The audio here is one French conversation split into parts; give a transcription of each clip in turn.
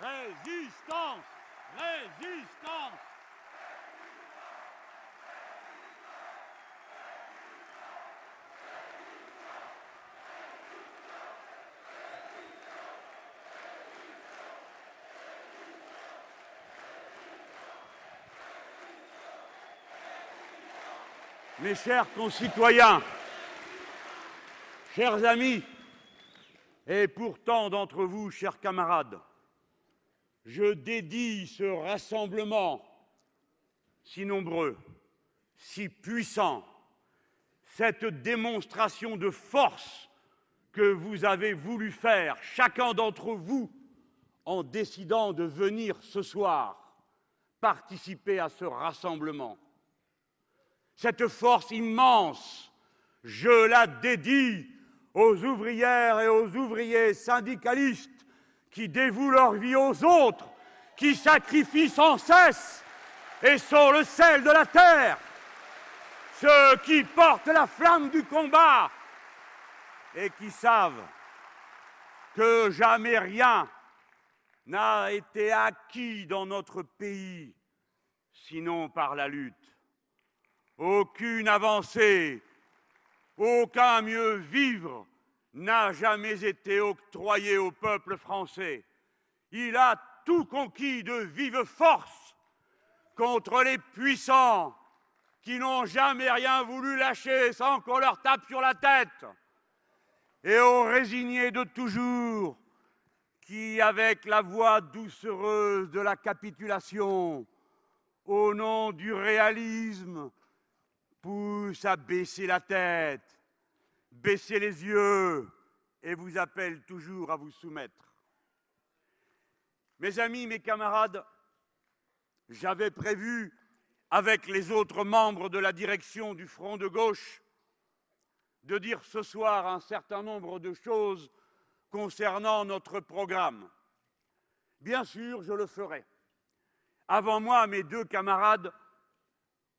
Résistance! Résistance! Mes chers concitoyens, chers amis, et pourtant d'entre vous, chers camarades, je dédie ce rassemblement si nombreux, si puissant, cette démonstration de force que vous avez voulu faire, chacun d'entre vous, en décidant de venir ce soir participer à ce rassemblement. Cette force immense, je la dédie aux ouvrières et aux ouvriers syndicalistes qui dévouent leur vie aux autres, qui sacrifient sans cesse et sont le sel de la terre, ceux qui portent la flamme du combat et qui savent que jamais rien n'a été acquis dans notre pays sinon par la lutte. Aucune avancée, aucun mieux vivre n'a jamais été octroyé au peuple français. Il a tout conquis de vive force contre les puissants qui n'ont jamais rien voulu lâcher sans qu'on leur tape sur la tête, et aux résignés de toujours qui, avec la voix doucereuse de la capitulation, au nom du réalisme, poussent à baisser la tête, baisser les yeux et vous appellent toujours à vous soumettre. Mes amis, mes camarades, j'avais prévu, avec les autres membres de la direction du Front de gauche, de dire ce soir un certain nombre de choses concernant notre programme. Bien sûr, je le ferai. Avant moi, mes deux camarades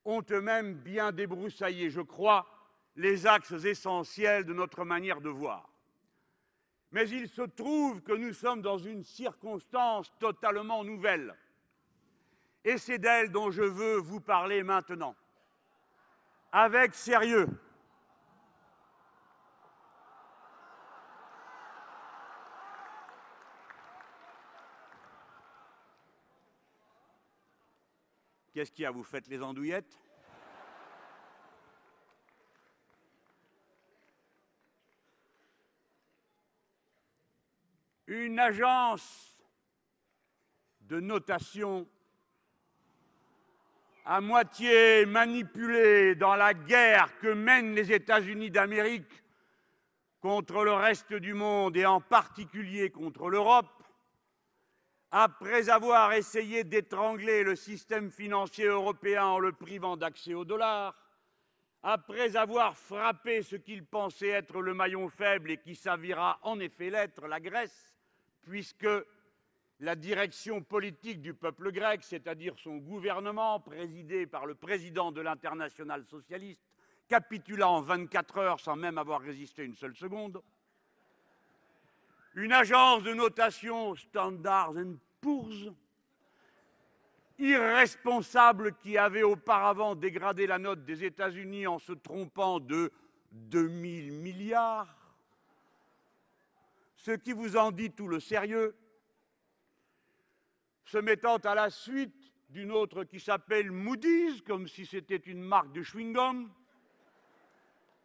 ont eux-mêmes bien débroussaillé, je crois, les axes essentiels de notre manière de voir. Mais il se trouve que nous sommes dans une circonstance totalement nouvelle. Et c'est d'elle dont je veux vous parler maintenant. Avec sérieux. Qu'est-ce qu'il y a? Vous faites les andouillettes? Une agence de notation à moitié manipulée dans la guerre que mènent les États-Unis d'Amérique contre le reste du monde et en particulier contre l'Europe, après avoir essayé d'étrangler le système financier européen en le privant d'accès au dollar, après avoir frappé ce qu'il pensait être le maillon faible et qui s'avira en effet l'être, la Grèce, puisque la direction politique du peuple grec, c'est-à-dire son gouvernement, présidé par le président de l'internationale socialiste, capitula en 24 heures sans même avoir résisté une seule seconde, une agence de notation Standard Poor's, irresponsable qui avait auparavant dégradé la note des États-Unis en se trompant de 2000 milliards, ce qui vous en dit tout le sérieux, se mettant à la suite d'une autre qui s'appelle Moody's, comme si c'était une marque de chewing-gum,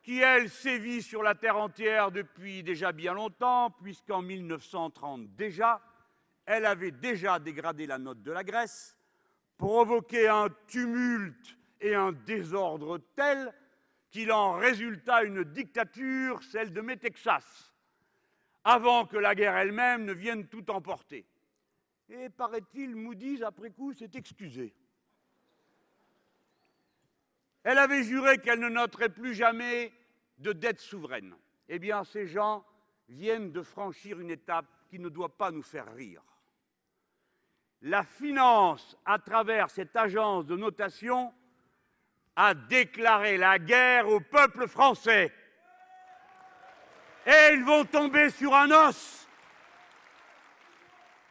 qui, elle, sévit sur la terre entière depuis déjà bien longtemps, puisqu'en 1930 déjà, elle avait déjà dégradé la note de la Grèce, provoqué un tumulte et un désordre tel qu'il en résulta une dictature, celle de Métexas, avant que la guerre elle-même ne vienne tout emporter. Et paraît-il, Moody's, après coup, s'est excusé. Elle avait juré qu'elle ne noterait plus jamais de dette souveraine. Eh bien, ces gens viennent de franchir une étape qui ne doit pas nous faire rire. La finance, à travers cette agence de notation, a déclaré la guerre au peuple français. Et ils vont tomber sur un os.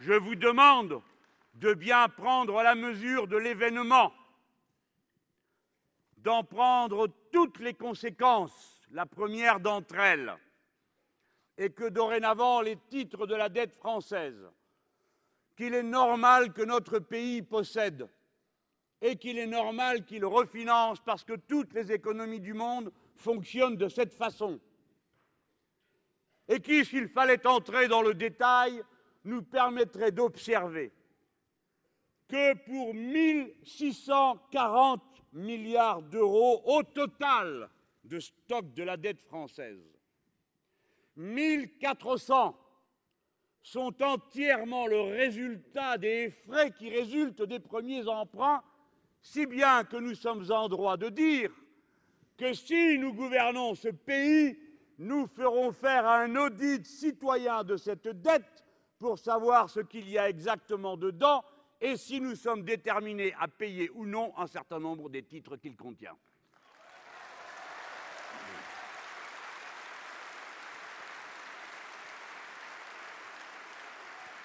je vous demande de bien prendre la mesure de l'événement, d'en prendre toutes les conséquences, la première d'entre elles, est que dorénavant les titres de la dette française, qu'il est normal que notre pays possède, et qu'il est normal qu'il refinance parce que toutes les économies du monde fonctionnent de cette façon. Et qui, s'il fallait entrer dans le détail, nous permettrait d'observer que pour 1640 milliards d'euros au total de stock de la dette française, 1400 sont entièrement le résultat des frais qui résultent des premiers emprunts si bien que nous sommes en droit de dire que si nous gouvernons ce pays, nous ferons faire un audit citoyen de cette dette pour savoir ce qu'il y a exactement dedans et si nous sommes déterminés à payer ou non un certain nombre des titres qu'il contient.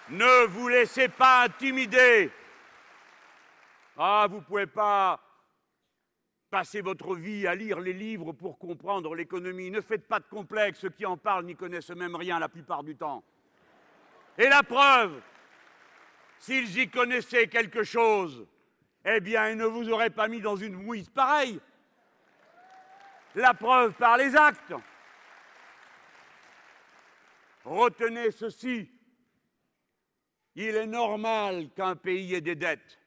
Ne vous laissez pas intimider ah, vous ne pouvez pas passer votre vie à lire les livres pour comprendre l'économie. Ne faites pas de complexe, ceux qui en parlent n'y connaissent même rien la plupart du temps. Et la preuve, s'ils y connaissaient quelque chose, eh bien, ils ne vous auraient pas mis dans une mouise pareille. La preuve par les actes. Retenez ceci. Il est normal qu'un pays ait des dettes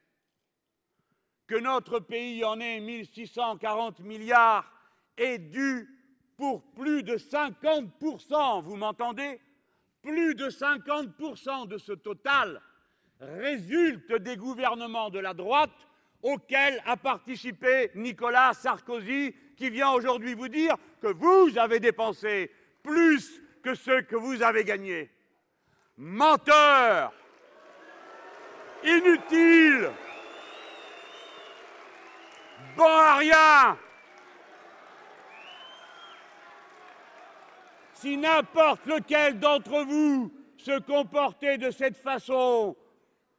que notre pays en ait 1640 milliards est dû pour plus de 50%, vous m'entendez? Plus de 50% de ce total résulte des gouvernements de la droite auxquels a participé Nicolas Sarkozy, qui vient aujourd'hui vous dire que vous avez dépensé plus que ce que vous avez gagné. Menteur! Inutile bon à rien. Si n'importe lequel d'entre vous se comportait de cette façon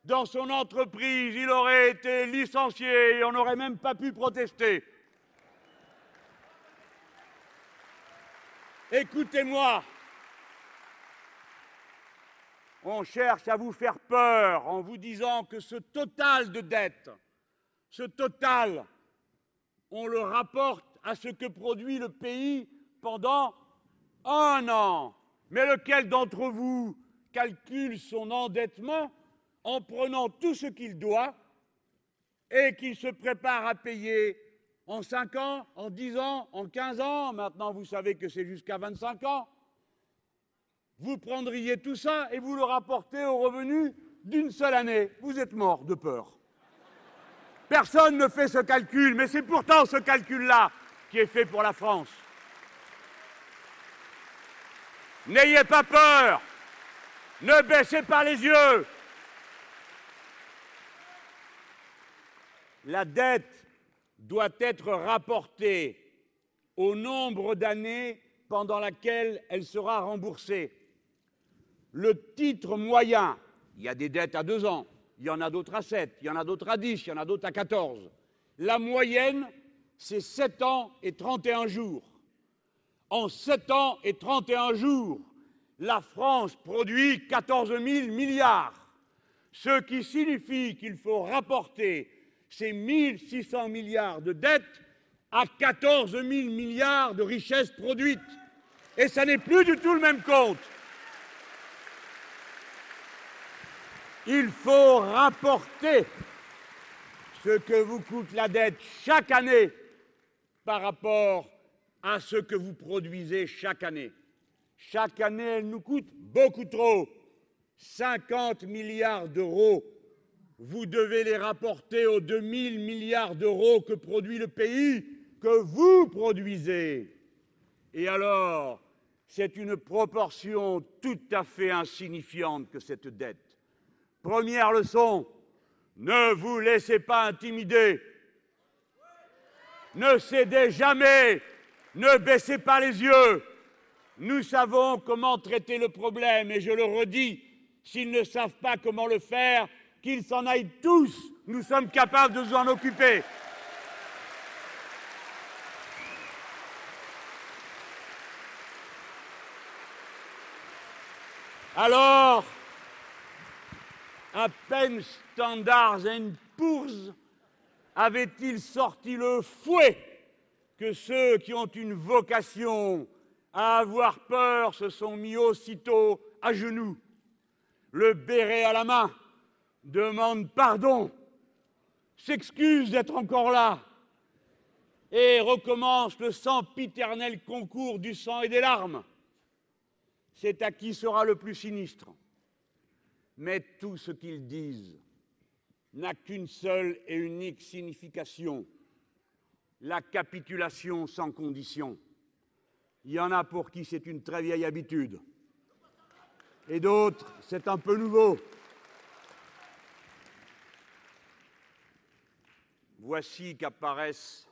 dans son entreprise, il aurait été licencié et on n'aurait même pas pu protester. Écoutez-moi, on cherche à vous faire peur en vous disant que ce total de dettes, ce total on le rapporte à ce que produit le pays pendant un an. Mais lequel d'entre vous calcule son endettement en prenant tout ce qu'il doit et qu'il se prépare à payer en 5 ans, en 10 ans, en 15 ans, maintenant vous savez que c'est jusqu'à 25 ans, vous prendriez tout ça et vous le rapportez au revenu d'une seule année. Vous êtes mort de peur. Personne ne fait ce calcul, mais c'est pourtant ce calcul-là qui est fait pour la France. N'ayez pas peur, ne baissez pas les yeux. La dette doit être rapportée au nombre d'années pendant laquelle elle sera remboursée. Le titre moyen, il y a des dettes à deux ans, il y en a d'autres à 7, il y en a d'autres à 10, il y en a d'autres à 14. La moyenne, c'est 7 ans et 31 jours. En 7 ans et 31 jours, la France produit 14 000 milliards, ce qui signifie qu'il faut rapporter ces 1600 milliards de dettes à 14 000 milliards de richesses produites. Et ça n'est plus du tout le même compte. Il faut rapporter ce que vous coûte la dette chaque année par rapport à ce que vous produisez chaque année. Chaque année, elle nous coûte beaucoup trop. 50 milliards d'euros. Vous devez les rapporter aux 2000 milliards d'euros que produit le pays, que vous produisez. Et alors, c'est une proportion tout à fait insignifiante que cette dette. Première leçon, ne vous laissez pas intimider. Ne cédez jamais. Ne baissez pas les yeux. Nous savons comment traiter le problème et je le redis, s'ils ne savent pas comment le faire, qu'ils s'en aillent tous. Nous sommes capables de nous en occuper. Alors, à peine Standards and Poor's avait-il sorti le fouet que ceux qui ont une vocation à avoir peur se sont mis aussitôt à genoux, le béret à la main, demandent pardon, s'excusent d'être encore là et recommencent le sempiternel concours du sang et des larmes. C'est à qui sera le plus sinistre? Mais tout ce qu'ils disent n'a qu'une seule et unique signification la capitulation sans condition. Il y en a pour qui c'est une très vieille habitude. Et d'autres, c'est un peu nouveau. Voici qu'apparaissent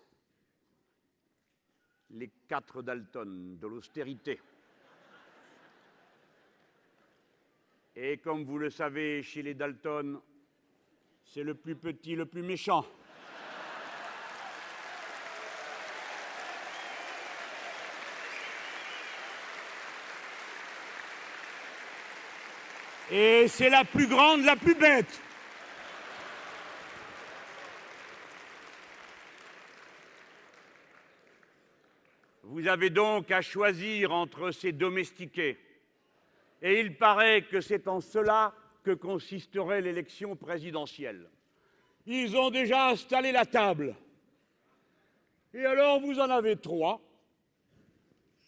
les quatre Dalton de l'austérité. Et comme vous le savez, chez les Dalton, c'est le plus petit, le plus méchant. Et c'est la plus grande, la plus bête. Vous avez donc à choisir entre ces domestiqués. Et il paraît que c'est en cela que consisterait l'élection présidentielle. Ils ont déjà installé la table. Et alors vous en avez trois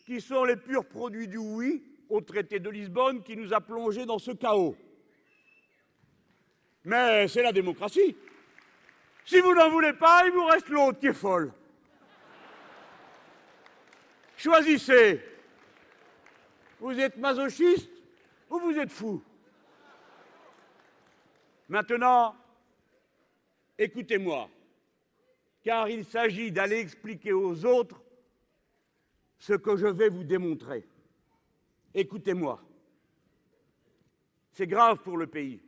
qui sont les purs produits du oui au traité de Lisbonne qui nous a plongés dans ce chaos. Mais c'est la démocratie. Si vous n'en voulez pas, il vous reste l'autre qui est folle. Choisissez. Vous êtes masochiste ou vous êtes fou Maintenant, écoutez-moi, car il s'agit d'aller expliquer aux autres ce que je vais vous démontrer. Écoutez-moi. C'est grave pour le pays.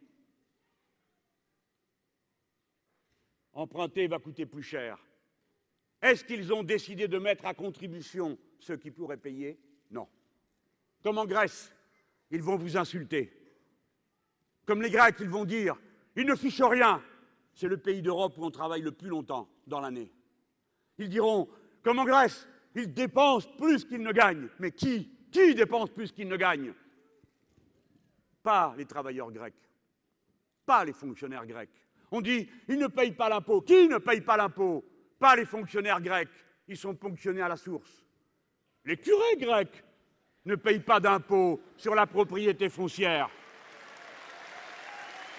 Emprunter va coûter plus cher. Est-ce qu'ils ont décidé de mettre à contribution ceux qui pourraient payer? Non. Comme en Grèce, ils vont vous insulter. Comme les Grecs, ils vont dire ils ne fichent rien. C'est le pays d'Europe où on travaille le plus longtemps dans l'année. Ils diront comme en Grèce, ils dépensent plus qu'ils ne gagnent. Mais qui Qui dépense plus qu'ils ne gagnent? Pas les travailleurs grecs, pas les fonctionnaires grecs. On dit ils ne payent pas l'impôt. Qui ne paye pas l'impôt? Pas les fonctionnaires grecs. Ils sont ponctionnés à la source. Les curés grecs ne payent pas d'impôt sur la propriété foncière.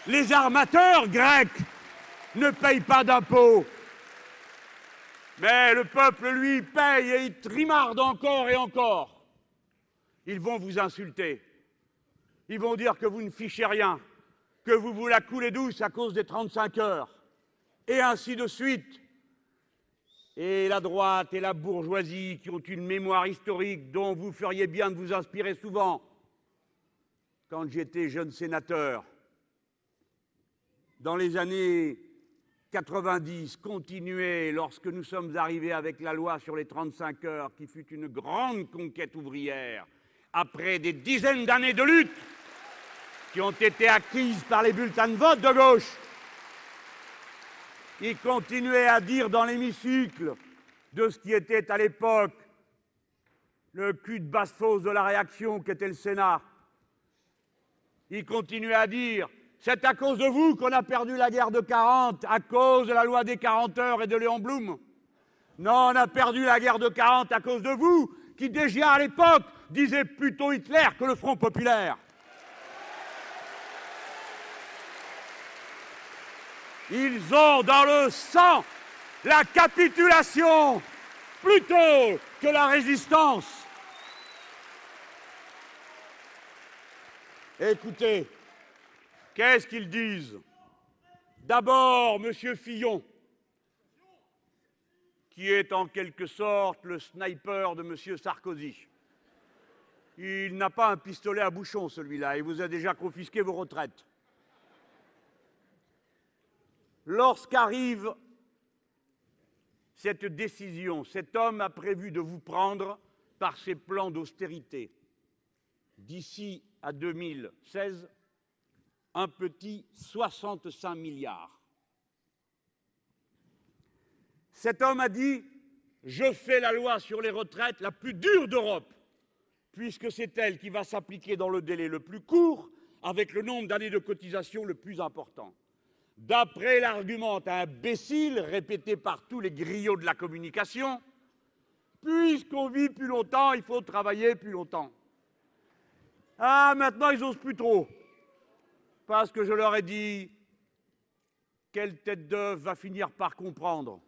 Les armateurs grecs ne payent pas d'impôts. Mais le peuple, lui, paye et il trimarde encore et encore. Ils vont vous insulter. Ils vont dire que vous ne fichez rien, que vous vous la coulez douce à cause des 35 heures, et ainsi de suite. Et la droite et la bourgeoisie qui ont une mémoire historique dont vous feriez bien de vous inspirer souvent. Quand j'étais jeune sénateur, dans les années 90, continuait lorsque nous sommes arrivés avec la loi sur les 35 heures, qui fut une grande conquête ouvrière, après des dizaines d'années de lutte qui ont été acquises par les bulletins de vote de gauche. Il continuait à dire dans l'hémicycle de ce qui était à l'époque le cul de basse-fosse de la réaction qu'était le Sénat. Il continuait à dire c'est à cause de vous qu'on a perdu la guerre de 40, à cause de la loi des 40 heures et de Léon Blum. Non, on a perdu la guerre de 40 à cause de vous, qui déjà à l'époque disait plutôt Hitler que le Front populaire. Ils ont dans le sang la capitulation plutôt que la résistance. Écoutez, Qu'est-ce qu'ils disent? D'abord, M. Fillon, qui est en quelque sorte le sniper de M. Sarkozy. Il n'a pas un pistolet à bouchon, celui-là. Il vous a déjà confisqué vos retraites. Lorsqu'arrive cette décision, cet homme a prévu de vous prendre par ses plans d'austérité. D'ici à 2016, un petit 65 milliards. Cet homme a dit Je fais la loi sur les retraites la plus dure d'Europe, puisque c'est elle qui va s'appliquer dans le délai le plus court, avec le nombre d'années de cotisation le plus important. D'après l'argument imbécile répété par tous les griots de la communication, puisqu'on vit plus longtemps, il faut travailler plus longtemps. Ah, maintenant, ils n'osent plus trop. Parce que je leur ai dit, quelle tête d'œuf va finir par comprendre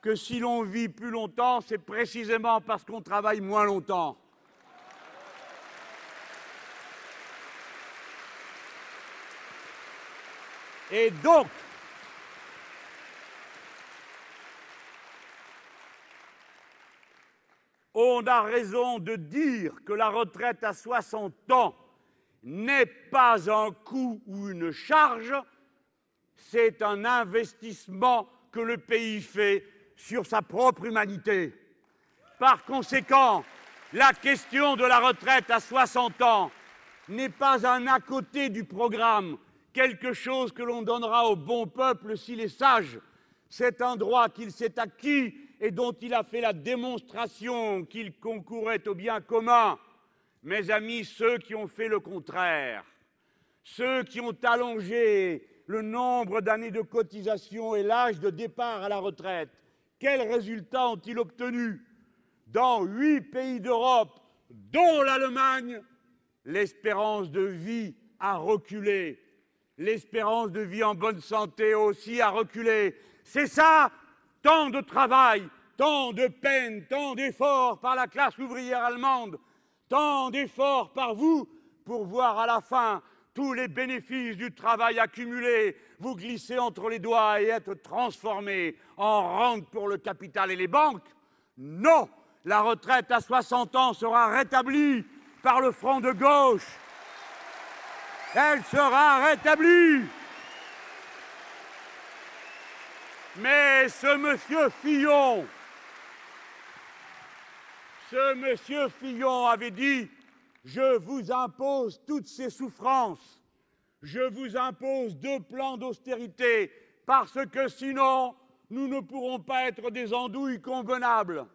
que si l'on vit plus longtemps, c'est précisément parce qu'on travaille moins longtemps. Et donc, on a raison de dire que la retraite à 60 ans n'est pas un coût ou une charge, c'est un investissement que le pays fait sur sa propre humanité. Par conséquent, la question de la retraite à 60 ans n'est pas un à côté du programme, quelque chose que l'on donnera au bon peuple s'il est sage. C'est un droit qu'il s'est acquis et dont il a fait la démonstration qu'il concourait au bien commun. Mes amis, ceux qui ont fait le contraire, ceux qui ont allongé le nombre d'années de cotisation et l'âge de départ à la retraite, quels résultats ont-ils obtenus? Dans huit pays d'Europe, dont l'Allemagne, l'espérance de vie a reculé. L'espérance de vie en bonne santé aussi a reculé. C'est ça, tant de travail, tant de peine, tant d'efforts par la classe ouvrière allemande, tant d'efforts par vous pour voir à la fin tous les bénéfices du travail accumulé vous glisser entre les doigts et être transformé en rente pour le capital et les banques Non La retraite à 60 ans sera rétablie par le front de gauche. Elle sera rétablie. Mais ce monsieur Fillon, ce monsieur Fillon avait dit je vous impose toutes ces souffrances. Je vous impose deux plans d'austérité, parce que sinon, nous ne pourrons pas être des andouilles convenables.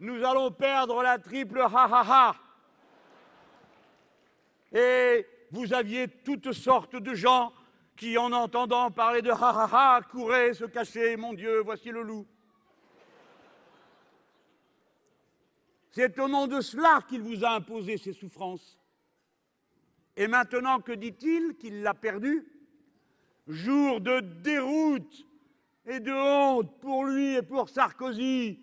Nous allons perdre la triple ha-ha-ha. Et vous aviez toutes sortes de gens qui, en entendant parler de ha-ha-ha, couraient se cacher. Mon Dieu, voici le loup. C'est au nom de cela qu'il vous a imposé ces souffrances. Et maintenant, que dit-il Qu'il l'a perdu? Jour de déroute et de honte pour lui et pour Sarkozy.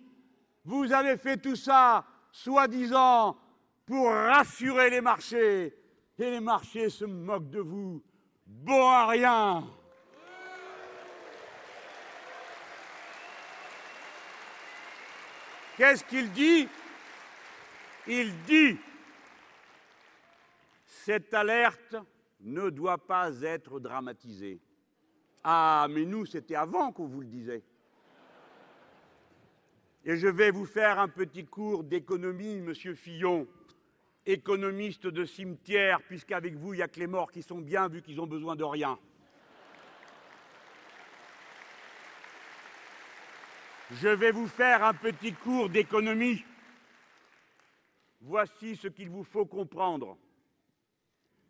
Vous avez fait tout ça, soi-disant, pour rassurer les marchés. Les marchés se moquent de vous. Bon à rien. Qu'est-ce qu'il dit? Il dit cette alerte ne doit pas être dramatisée. Ah, mais nous, c'était avant qu'on vous le disait. Et je vais vous faire un petit cours d'économie, monsieur Fillon, économiste de cimetière, puisqu'avec vous, il n'y a que les morts qui sont bien, vu qu'ils ont besoin de rien. Je vais vous faire un petit cours d'économie Voici ce qu'il vous faut comprendre.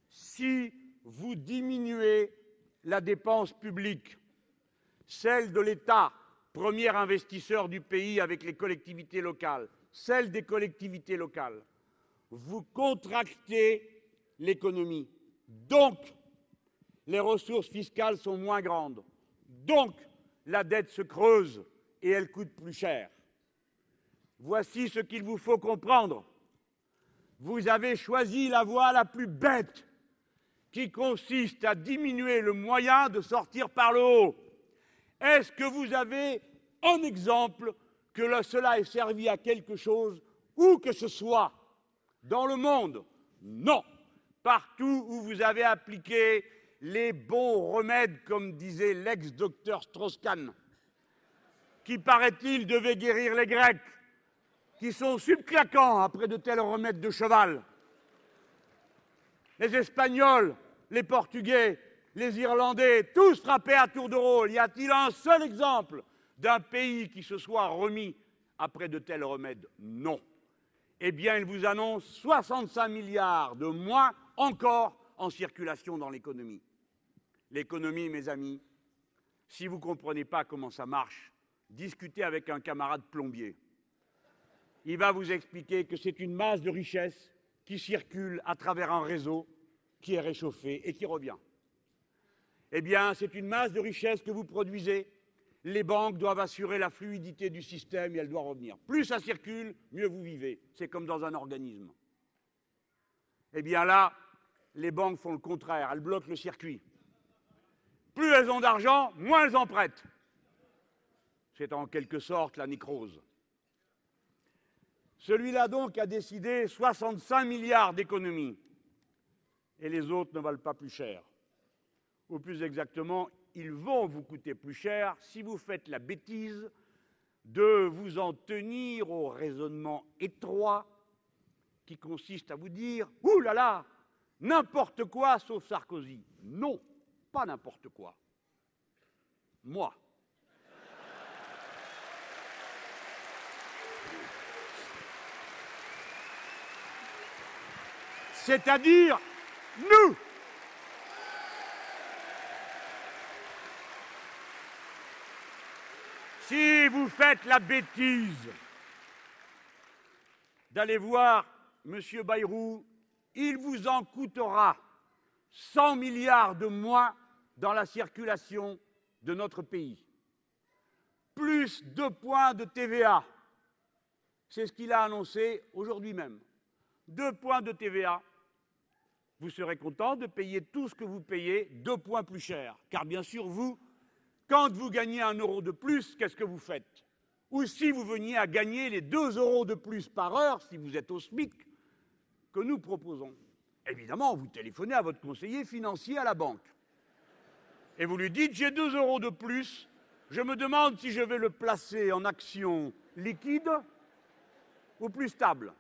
Si vous diminuez la dépense publique, celle de l'État, premier investisseur du pays avec les collectivités locales, celle des collectivités locales, vous contractez l'économie. Donc, les ressources fiscales sont moins grandes. Donc, la dette se creuse et elle coûte plus cher. Voici ce qu'il vous faut comprendre vous avez choisi la voie la plus bête, qui consiste à diminuer le moyen de sortir par le haut. Est-ce que vous avez un exemple que cela ait servi à quelque chose, où que ce soit? Dans le monde, non. Partout où vous avez appliqué les bons remèdes, comme disait l'ex-docteur Strauss-Kahn, qui, paraît-il, devait guérir les Grecs, qui sont subclaquants après de tels remèdes de cheval. Les Espagnols, les Portugais, les Irlandais, tous frappés à tour de rôle. Y a-t-il un seul exemple d'un pays qui se soit remis après de tels remèdes? Non. Eh bien, il vous annonce 65 milliards de moins encore en circulation dans l'économie. L'économie, mes amis, si vous ne comprenez pas comment ça marche, discutez avec un camarade plombier. Il va vous expliquer que c'est une masse de richesse qui circule à travers un réseau qui est réchauffé et qui revient. Eh bien, c'est une masse de richesse que vous produisez. Les banques doivent assurer la fluidité du système et elle doit revenir. Plus ça circule, mieux vous vivez. C'est comme dans un organisme. Eh bien là, les banques font le contraire, elles bloquent le circuit. Plus elles ont d'argent, moins elles en prêtent. C'est en quelque sorte la nécrose. Celui-là donc a décidé 65 milliards d'économies. Et les autres ne valent pas plus cher. Ou plus exactement, ils vont vous coûter plus cher si vous faites la bêtise de vous en tenir au raisonnement étroit qui consiste à vous dire Ouh là là, n'importe quoi sauf Sarkozy. Non, pas n'importe quoi. Moi. c'est-à-dire nous. Si vous faites la bêtise d'aller voir M. Bayrou, il vous en coûtera 100 milliards de moins dans la circulation de notre pays. Plus deux points de TVA. C'est ce qu'il a annoncé aujourd'hui même. Deux points de TVA vous serez content de payer tout ce que vous payez deux points plus cher. Car bien sûr, vous, quand vous gagnez un euro de plus, qu'est-ce que vous faites? Ou si vous veniez à gagner les deux euros de plus par heure, si vous êtes au SMIC, que nous proposons? Évidemment, vous téléphonez à votre conseiller financier à la banque. Et vous lui dites, j'ai deux euros de plus, je me demande si je vais le placer en action liquide ou plus stable.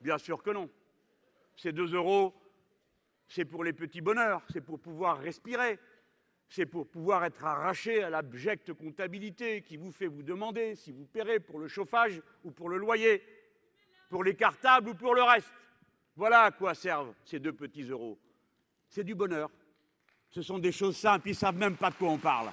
Bien sûr que non. Ces deux euros, c'est pour les petits bonheurs, c'est pour pouvoir respirer, c'est pour pouvoir être arraché à l'abjecte comptabilité qui vous fait vous demander si vous paierez pour le chauffage ou pour le loyer, pour les cartables ou pour le reste. Voilà à quoi servent ces deux petits euros. C'est du bonheur. Ce sont des choses simples, ils ne savent même pas de quoi on parle.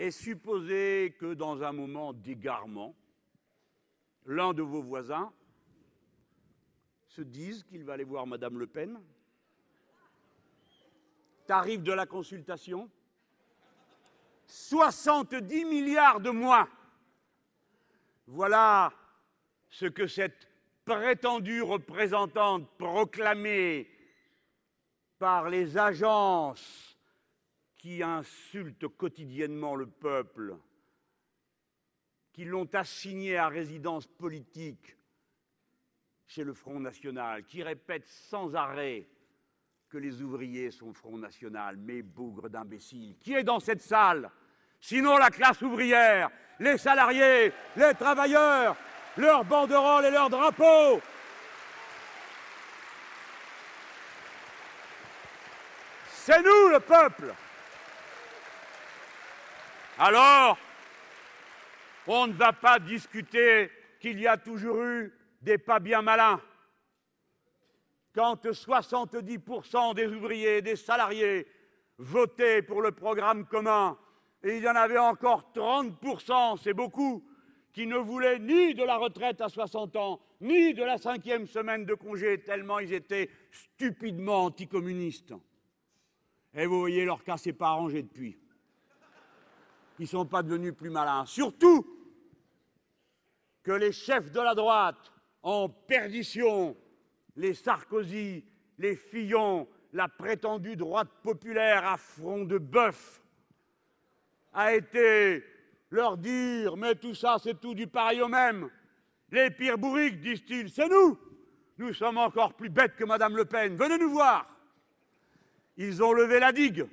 Et supposez que dans un moment d'égarement, l'un de vos voisins se dise qu'il va aller voir Madame Le Pen. Tarif de la consultation 70 milliards de moins. Voilà ce que cette prétendue représentante proclamée par les agences qui insultent quotidiennement le peuple, qui l'ont assigné à résidence politique chez le Front National, qui répètent sans arrêt que les ouvriers sont Front National, mais bougres d'imbéciles. Qui est dans cette salle? Sinon la classe ouvrière, les salariés, les travailleurs, leurs banderoles et leurs drapeaux. C'est nous le peuple alors, on ne va pas discuter qu'il y a toujours eu des pas bien malins. Quand 70% des ouvriers et des salariés votaient pour le programme commun, et il y en avait encore 30%, c'est beaucoup, qui ne voulaient ni de la retraite à 60 ans, ni de la cinquième semaine de congé, tellement ils étaient stupidement anticommunistes. Et vous voyez, leur cas s'est pas arrangé depuis ils ne sont pas devenus plus malins. Surtout que les chefs de la droite en perdition, les Sarkozy, les Fillon, la prétendue droite populaire à front de bœuf a été leur dire Mais tout ça, c'est tout du pareil au même. Les pires bourriques, disent-ils, c'est nous. Nous sommes encore plus bêtes que Madame Le Pen. Venez nous voir. Ils ont levé la digue.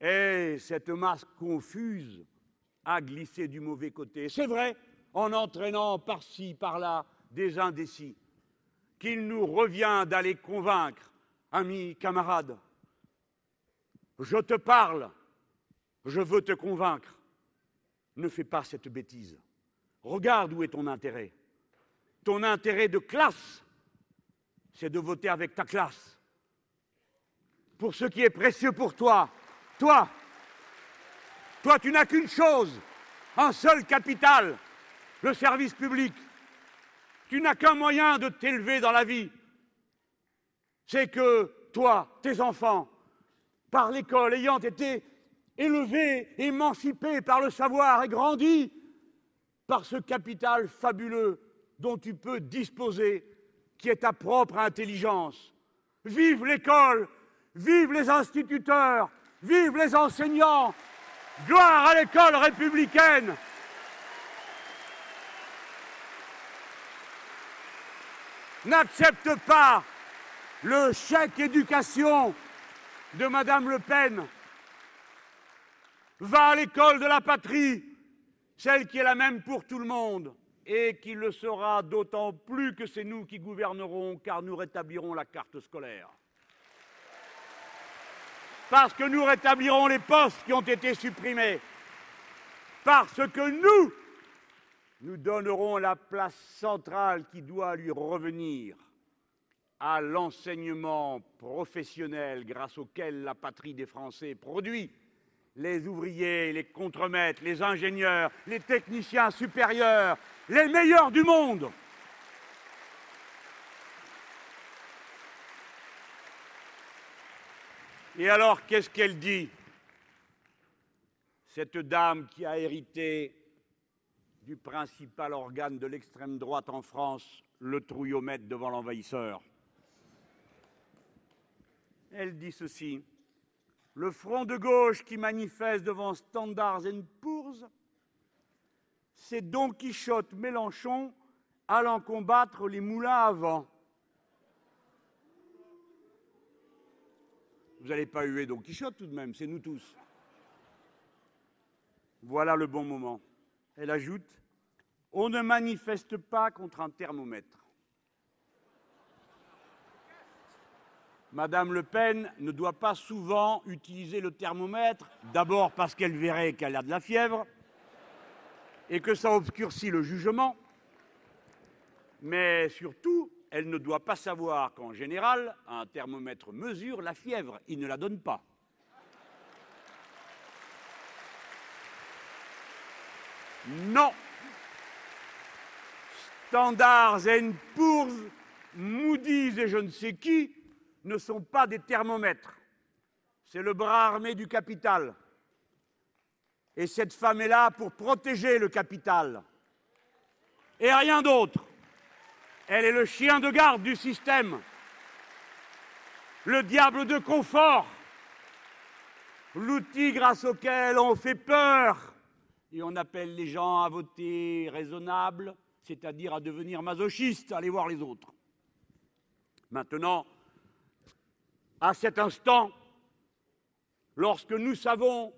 Et cette masse confuse a glissé du mauvais côté. C'est vrai, en entraînant par-ci, par-là des indécis, qu'il nous revient d'aller convaincre, amis, camarades. Je te parle, je veux te convaincre. Ne fais pas cette bêtise. Regarde où est ton intérêt. Ton intérêt de classe, c'est de voter avec ta classe. Pour ce qui est précieux pour toi, toi, toi, tu n'as qu'une chose, un seul capital, le service public. Tu n'as qu'un moyen de t'élever dans la vie. C'est que toi, tes enfants, par l'école, ayant été élevés, émancipés par le savoir et grandis par ce capital fabuleux dont tu peux disposer, qui est ta propre intelligence. Vive l'école, vive les instituteurs, vive les enseignants, gloire à l'école républicaine. N'accepte pas le chèque éducation de Madame Le Pen. Va à l'école de la patrie, celle qui est la même pour tout le monde, et qui le sera d'autant plus que c'est nous qui gouvernerons, car nous rétablirons la carte scolaire. Parce que nous rétablirons les postes qui ont été supprimés. Parce que nous, nous donnerons la place centrale qui doit lui revenir à l'enseignement professionnel grâce auquel la patrie des Français produit les ouvriers, les contremaîtres, les ingénieurs, les techniciens supérieurs, les meilleurs du monde. Et alors, qu'est-ce qu'elle dit Cette dame qui a hérité du principal organe de l'extrême droite en France, le trouillomètre devant l'envahisseur? Elle dit ceci le front de gauche qui manifeste devant Standards Poor's, c'est Don Quichotte Mélenchon allant combattre les moulins à vent. Vous n'allez pas huer Don Quichotte tout de même, c'est nous tous. Voilà le bon moment. Elle ajoute On ne manifeste pas contre un thermomètre. Madame Le Pen ne doit pas souvent utiliser le thermomètre, d'abord parce qu'elle verrait qu'elle a de la fièvre et que ça obscurcit le jugement, mais surtout, elle ne doit pas savoir qu'en général, un thermomètre mesure la fièvre, il ne la donne pas. Non. Standards Poor's, Moody's et je ne sais qui ne sont pas des thermomètres. C'est le bras armé du capital. Et cette femme est là pour protéger le capital. Et rien d'autre. Elle est le chien de garde du système. Le diable de confort. L'outil grâce auquel on fait peur et on appelle les gens à voter raisonnable, c'est-à-dire à devenir masochiste, à aller voir les autres. Maintenant, à cet instant, lorsque nous savons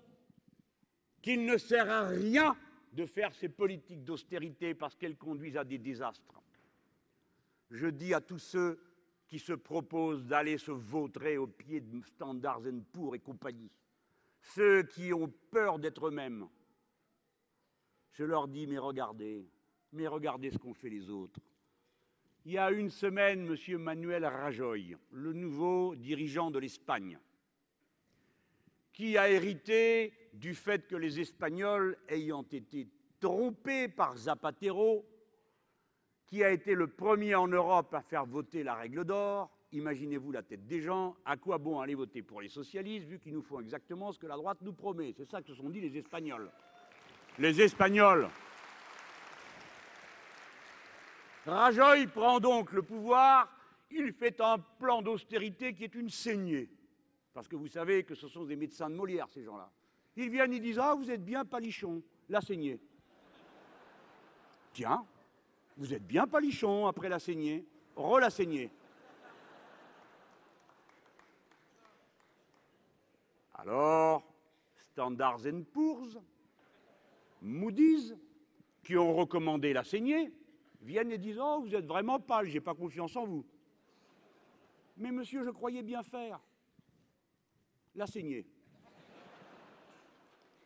qu'il ne sert à rien de faire ces politiques d'austérité parce qu'elles conduisent à des désastres, je dis à tous ceux qui se proposent d'aller se vautrer au pied de Standards Poor's et compagnie, ceux qui ont peur d'être eux-mêmes, je leur dis, mais regardez, mais regardez ce qu'ont fait les autres. Il y a une semaine, M. Manuel Rajoy, le nouveau dirigeant de l'Espagne, qui a hérité du fait que les Espagnols, ayant été trompés par Zapatero, qui a été le premier en Europe à faire voter la règle d'or, imaginez-vous la tête des gens, à quoi bon aller voter pour les socialistes, vu qu'ils nous font exactement ce que la droite nous promet? C'est ça que se sont dit les Espagnols. Les Espagnols Rajoy prend donc le pouvoir il fait un plan d'austérité qui est une saignée. Parce que vous savez que ce sont des médecins de Molière, ces gens-là. Ils viennent, ils disent Ah, vous êtes bien palichon, la saignée. Tiens, vous êtes bien palichon après la saignée, re-la saignée. Alors, Standards Poor's, Moody's, qui ont recommandé la saignée, viennent et disent Oh, vous êtes vraiment pâle, j'ai pas confiance en vous. Mais monsieur, je croyais bien faire. La saignée.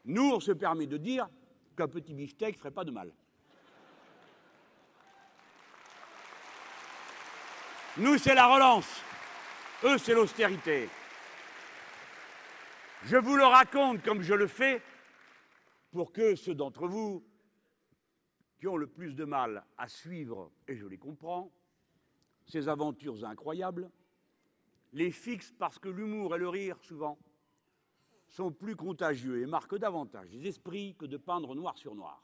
Nous, on se permet de dire qu'un petit beefsteak ferait pas de mal. Nous, c'est la relance. Eux, c'est l'austérité. Je vous le raconte comme je le fais pour que ceux d'entre vous qui ont le plus de mal à suivre, et je les comprends, ces aventures incroyables, les fixent parce que l'humour et le rire, souvent, sont plus contagieux et marquent davantage les esprits que de peindre noir sur noir.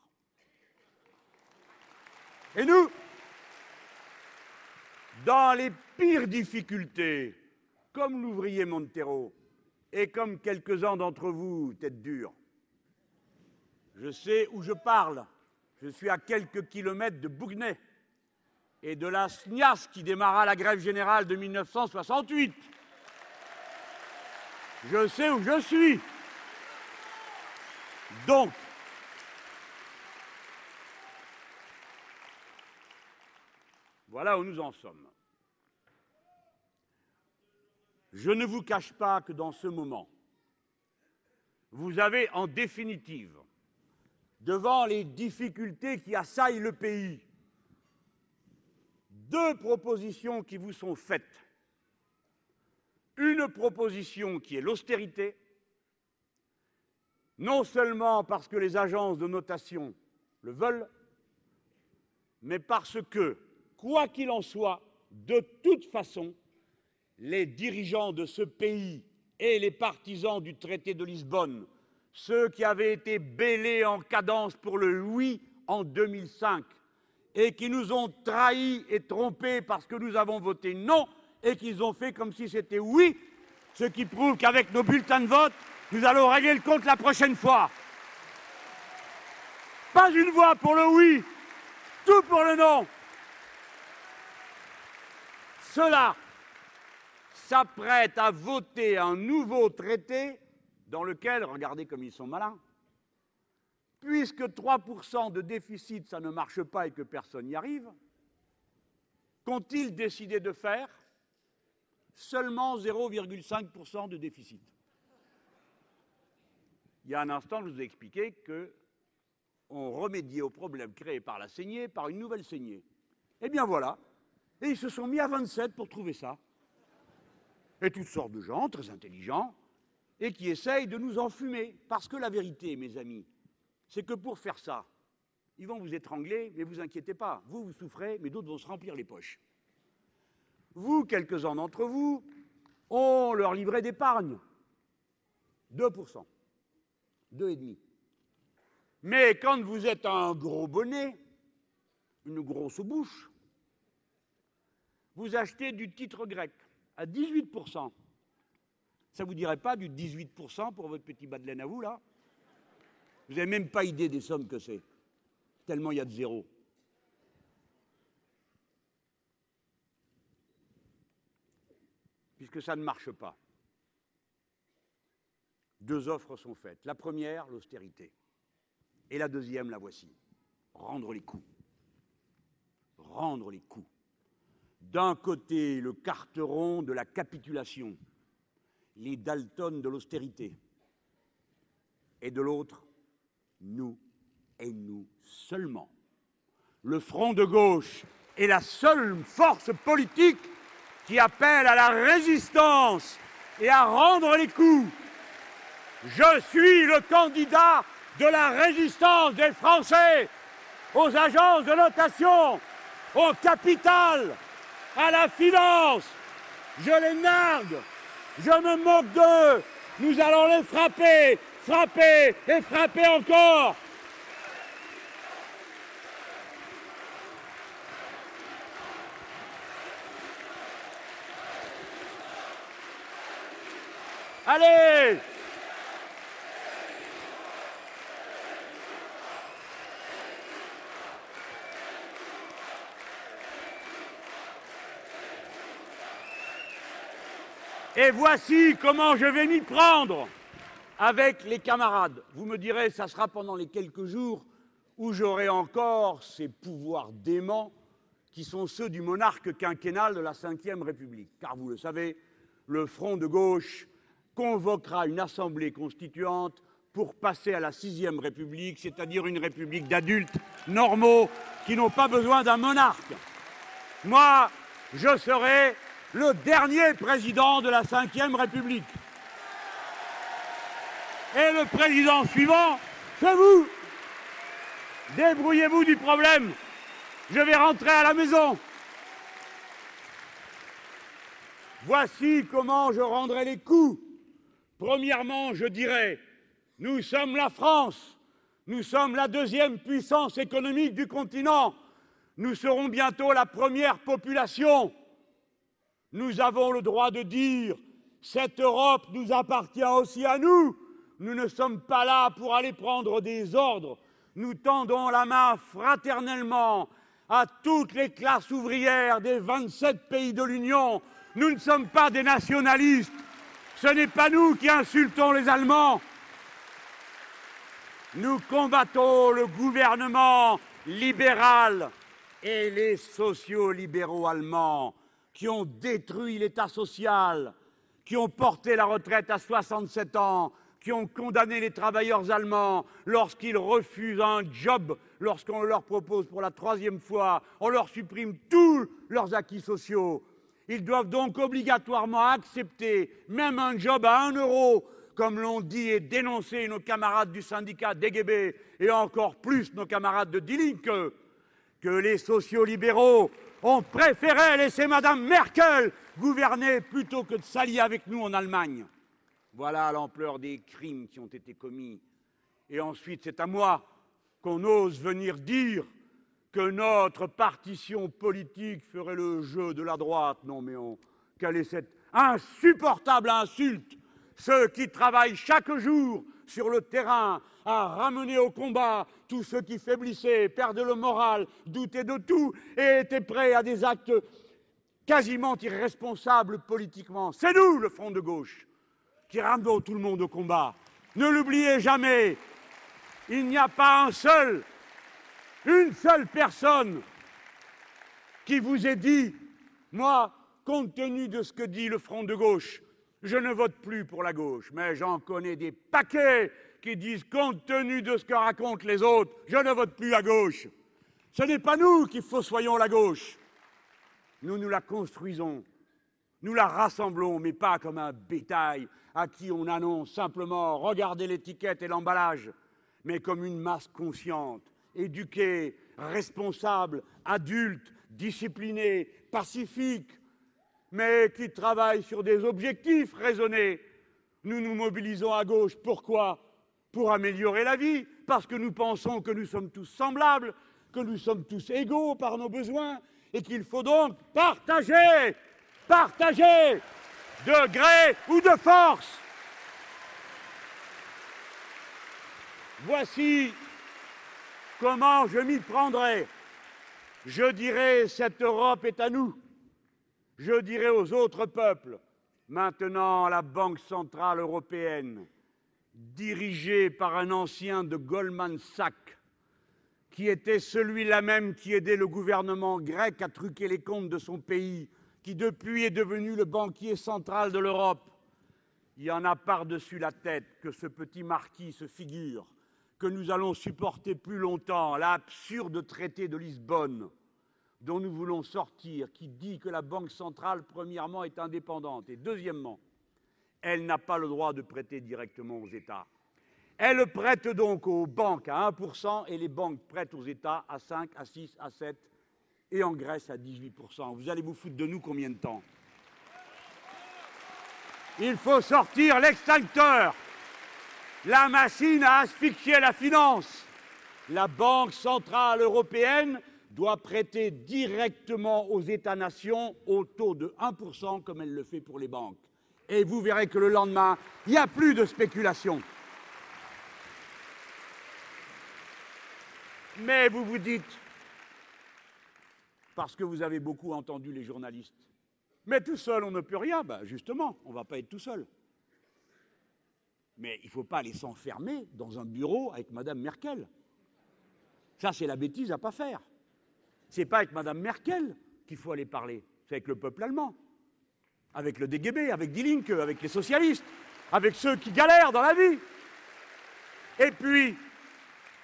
Et nous, dans les pires difficultés, comme l'ouvrier Montero et comme quelques-uns d'entre vous, tête dure, je sais où je parle. Je suis à quelques kilomètres de Bougnay et de la SNIAS qui démarra la grève générale de 1968. Je sais où je suis. Donc, voilà où nous en sommes. Je ne vous cache pas que dans ce moment, vous avez en définitive, devant les difficultés qui assaillent le pays, deux propositions qui vous sont faites. Une proposition qui est l'austérité, non seulement parce que les agences de notation le veulent, mais parce que, quoi qu'il en soit, de toute façon, les dirigeants de ce pays et les partisans du traité de Lisbonne, ceux qui avaient été bêlés en cadence pour le oui en 2005 et qui nous ont trahis et trompés parce que nous avons voté non et qu'ils ont fait comme si c'était oui, ce qui prouve qu'avec nos bulletins de vote, nous allons régler le compte la prochaine fois. Pas une voix pour le oui, tout pour le non. Cela s'apprête à voter un nouveau traité dans lequel, regardez comme ils sont malins, puisque 3% de déficit, ça ne marche pas et que personne n'y arrive, qu'ont-ils décidé de faire? Seulement 0,5% de déficit. Il y a un instant, je vous ai expliqué qu'on remédiait au problème créé par la saignée par une nouvelle saignée. Eh bien voilà. Et ils se sont mis à 27 pour trouver ça et toutes sortes de gens très intelligents, et qui essayent de nous enfumer. Parce que la vérité, mes amis, c'est que pour faire ça, ils vont vous étrangler, mais vous inquiétez pas. Vous, vous souffrez, mais d'autres vont se remplir les poches. Vous, quelques-uns d'entre vous, on leur livrait d'épargne. 2%. 2,5%. Mais quand vous êtes un gros bonnet, une grosse bouche, vous achetez du titre grec à 18%. Ça ne vous dirait pas du 18% pour votre petit bas de laine à vous, là? Vous n'avez même pas idée des sommes que c'est, tellement il y a de zéro. Puisque ça ne marche pas. Deux offres sont faites. La première, l'austérité. Et la deuxième, la voici. Rendre les coups. Rendre les coups d'un côté le carteron de la capitulation, les Dalton de l'austérité, et de l'autre, nous et nous seulement. Le front de gauche est la seule force politique qui appelle à la résistance et à rendre les coups. Je suis le candidat de la résistance des Français aux agences de notation, au capital, à la finance. Je les nargue, je me moque d'eux. Nous allons les frapper, frapper et frapper encore. Allez Et voici comment je vais m'y prendre avec les camarades. Vous me direz, ça sera pendant les quelques jours où j'aurai encore ces pouvoirs déments qui sont ceux du monarque quinquennal de la Ve République. Car vous le savez, le Front de gauche convoquera une assemblée constituante pour passer à la Sixième République, c'est-à-dire une république d'adultes normaux qui n'ont pas besoin d'un monarque. Moi, je serai le dernier président de la Ve République. Et le président suivant, c'est vous. Débrouillez-vous du problème. Je vais rentrer à la maison. Voici comment je rendrai les coups. Premièrement, je dirais, nous sommes la France, nous sommes la deuxième puissance économique du continent, nous serons bientôt la première population. Nous avons le droit de dire, cette Europe nous appartient aussi à nous. Nous ne sommes pas là pour aller prendre des ordres. Nous tendons la main fraternellement à toutes les classes ouvrières des 27 pays de l'Union. Nous ne sommes pas des nationalistes. Ce n'est pas nous qui insultons les Allemands. Nous combattons le gouvernement libéral et les sociaux-libéraux allemands qui ont détruit l'État social, qui ont porté la retraite à 67 ans, qui ont condamné les travailleurs allemands lorsqu'ils refusent un job, lorsqu'on leur propose pour la troisième fois, on leur supprime tous leurs acquis sociaux. Ils doivent donc obligatoirement accepter même un job à un euro, comme l'ont dit et dénoncé nos camarades du syndicat DGB et encore plus nos camarades de Die que les sociaux libéraux ont préféré laisser Mme Merkel gouverner plutôt que de s'allier avec nous en Allemagne. Voilà l'ampleur des crimes qui ont été commis. Et ensuite, c'est à moi qu'on ose venir dire que notre partition politique ferait le jeu de la droite. Non, mais on... quelle est cette insupportable insulte? Ceux qui travaillent chaque jour sur le terrain à ramener au combat tous ceux qui faiblissaient, perdaient le moral, doutaient de tout et étaient prêts à des actes quasiment irresponsables politiquement. C'est nous, le Front de gauche, qui ramenons tout le monde au combat. Ne l'oubliez jamais, il n'y a pas un seul, une seule personne qui vous ait dit, moi, compte tenu de ce que dit le Front de gauche, je ne vote plus pour la gauche, mais j'en connais des paquets qui disent, compte tenu de ce que racontent les autres, je ne vote plus à gauche. Ce n'est pas nous qui fossoyons la gauche. Nous, nous la construisons. Nous la rassemblons, mais pas comme un bétail à qui on annonce simplement regardez l'étiquette et l'emballage, mais comme une masse consciente, éduquée, responsable, adulte, disciplinée, pacifique, mais qui travaille sur des objectifs raisonnés. Nous nous mobilisons à gauche. Pourquoi? Pour améliorer la vie, parce que nous pensons que nous sommes tous semblables, que nous sommes tous égaux par nos besoins, et qu'il faut donc partager, partager, de gré ou de force. Voici comment je m'y prendrai. Je dirai, cette Europe est à nous. Je dirai aux autres peuples, maintenant la Banque centrale européenne, dirigé par un ancien de Goldman Sachs, qui était celui-là même qui aidait le gouvernement grec à truquer les comptes de son pays, qui depuis est devenu le banquier central de l'Europe. Il y en a par-dessus la tête que ce petit marquis se figure que nous allons supporter plus longtemps l'absurde traité de Lisbonne dont nous voulons sortir, qui dit que la Banque centrale, premièrement, est indépendante et deuxièmement, elle n'a pas le droit de prêter directement aux États. Elle prête donc aux banques à 1% et les banques prêtent aux États à 5, à 6, à 7 et en Grèce à 18%. Vous allez vous foutre de nous combien de temps? Il faut sortir l'extincteur. La machine a asphyxié la finance. La Banque centrale européenne doit prêter directement aux États-nations au taux de 1% comme elle le fait pour les banques et vous verrez que le lendemain, il n'y a plus de spéculation. Mais vous vous dites, parce que vous avez beaucoup entendu les journalistes, mais tout seul, on ne peut rien. Ben justement, on ne va pas être tout seul. Mais il ne faut pas aller s'enfermer dans un bureau avec Mme Merkel. Ça, c'est la bêtise à ne pas faire. Ce n'est pas avec Mme Merkel qu'il faut aller parler, c'est avec le peuple allemand, avec le DGB, avec Die Linke, avec les socialistes, avec ceux qui galèrent dans la vie. Et puis,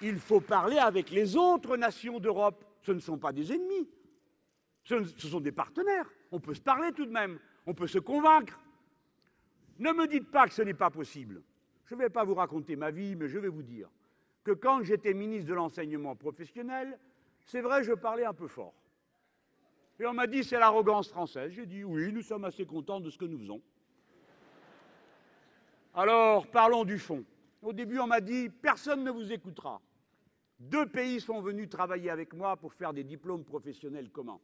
il faut parler avec les autres nations d'Europe. Ce ne sont pas des ennemis, ce sont des partenaires. On peut se parler tout de même, on peut se convaincre. Ne me dites pas que ce n'est pas possible. Je ne vais pas vous raconter ma vie, mais je vais vous dire que quand j'étais ministre de l'enseignement professionnel, c'est vrai, je parlais un peu fort. Et on m'a dit c'est l'arrogance française. J'ai dit oui, nous sommes assez contents de ce que nous faisons. Alors, parlons du fond. Au début, on m'a dit personne ne vous écoutera. Deux pays sont venus travailler avec moi pour faire des diplômes professionnels communs.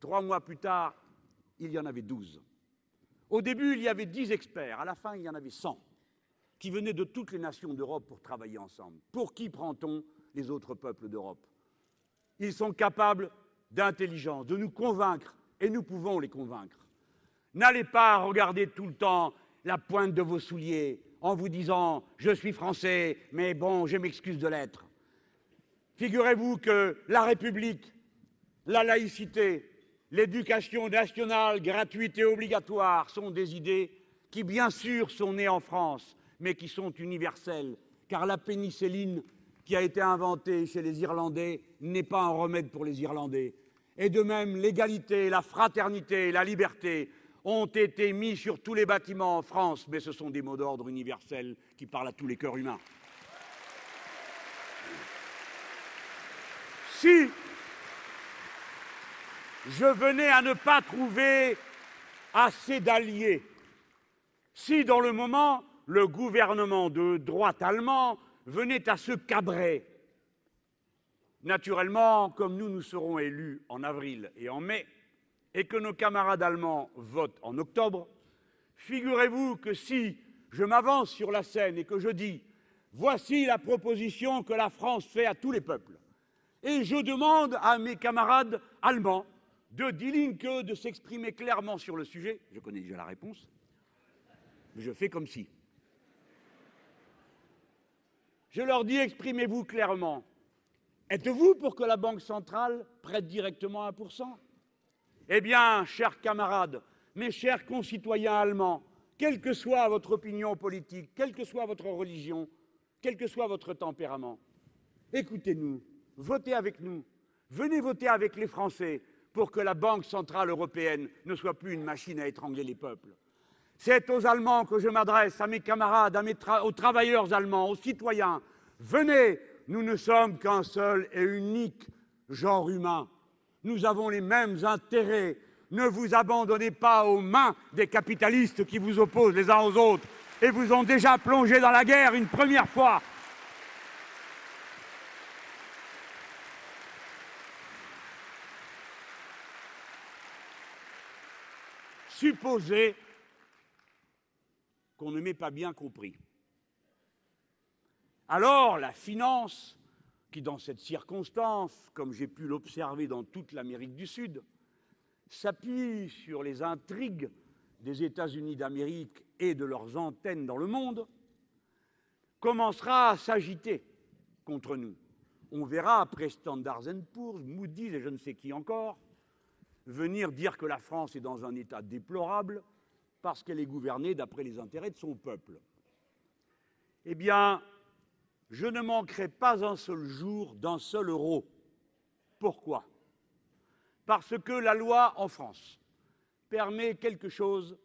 Trois mois plus tard, il y en avait douze. Au début, il y avait dix experts. À la fin, il y en avait cent qui venaient de toutes les nations d'Europe pour travailler ensemble. Pour qui prend-on les autres peuples d'Europe? Ils sont capables d'intelligence, de nous convaincre, et nous pouvons les convaincre. N'allez pas regarder tout le temps la pointe de vos souliers en vous disant je suis français, mais bon, je m'excuse de l'être. Figurez-vous que la République, la laïcité, l'éducation nationale gratuite et obligatoire sont des idées qui, bien sûr, sont nées en France, mais qui sont universelles, car la pénicilline qui a été inventée chez les Irlandais n'est pas un remède pour les Irlandais. Et de même, l'égalité, la fraternité, la liberté ont été mis sur tous les bâtiments en France, mais ce sont des mots d'ordre universels qui parlent à tous les cœurs humains. Si je venais à ne pas trouver assez d'alliés. Si, dans le moment, le gouvernement de droite allemand venait à se cabrer, naturellement, comme nous nous serons élus en avril et en mai, et que nos camarades allemands votent en octobre, figurez-vous que si je m'avance sur la scène et que je dis voici la proposition que la France fait à tous les peuples, et je demande à mes camarades allemands de Die de s'exprimer clairement sur le sujet. Je connais déjà la réponse. Mais je fais comme si. Je leur dis exprimez-vous clairement. Êtes-vous pour que la Banque centrale prête directement 1% Eh bien, chers camarades, mes chers concitoyens allemands, quelle que soit votre opinion politique, quelle que soit votre religion, quel que soit votre tempérament, écoutez-nous, votez avec nous, venez voter avec les Français, pour que la Banque centrale européenne ne soit plus une machine à étrangler les peuples. C'est aux Allemands que je m'adresse, à mes camarades, aux travailleurs allemands, aux citoyens. Venez, nous ne sommes qu'un seul et unique genre humain. Nous avons les mêmes intérêts. Ne vous abandonnez pas aux mains des capitalistes qui vous opposent les uns aux autres et vous ont déjà plongé dans la guerre une première fois supposer qu'on ne m'ait pas bien compris. Alors la finance, qui dans cette circonstance, comme j'ai pu l'observer dans toute l'Amérique du Sud, s'appuie sur les intrigues des États-Unis d'Amérique et de leurs antennes dans le monde, commencera à s'agiter contre nous. On verra après Standard Poor's, Moody's et je ne sais qui encore, venir dire que la France est dans un état déplorable parce qu'elle est gouvernée d'après les intérêts de son peuple. Eh bien, je ne manquerai pas un seul jour d'un seul euro. Pourquoi? Parce que la loi en France permet quelque chose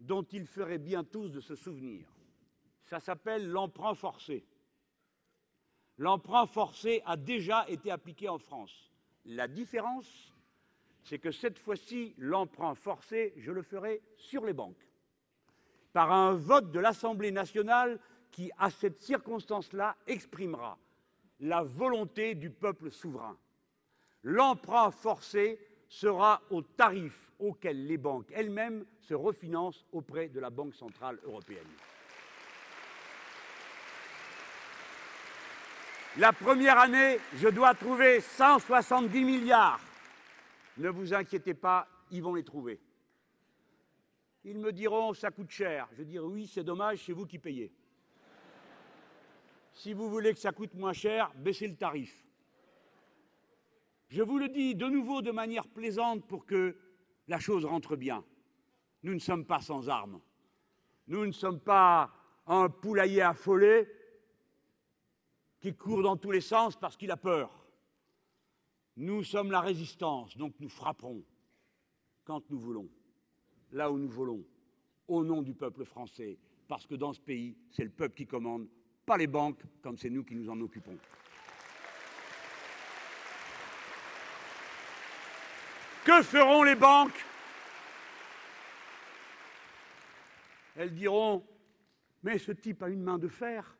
dont il ferait bien tous de se souvenir. Ça s'appelle l'emprunt forcé. L'emprunt forcé a déjà été appliqué en France. La différence, c'est que cette fois-ci, l'emprunt forcé, je le ferai sur les banques, par un vote de l'Assemblée nationale qui, à cette circonstance-là, exprimera la volonté du peuple souverain. L'emprunt forcé sera au tarif auquel les banques elles-mêmes se refinancent auprès de la Banque centrale européenne. La première année, je dois trouver 170 milliards. Ne vous inquiétez pas, ils vont les trouver. Ils me diront ça coûte cher. Je dirai oui, c'est dommage, c'est vous qui payez. Si vous voulez que ça coûte moins cher, baissez le tarif. Je vous le dis de nouveau de manière plaisante pour que la chose rentre bien. Nous ne sommes pas sans armes. Nous ne sommes pas un poulailler affolé qui court dans tous les sens parce qu'il a peur. Nous sommes la résistance, donc nous frapperons quand nous voulons, là où nous voulons, au nom du peuple français, parce que dans ce pays, c'est le peuple qui commande, pas les banques, comme c'est nous qui nous en occupons. Que feront les banques? Elles diront Mais ce type a une main de fer.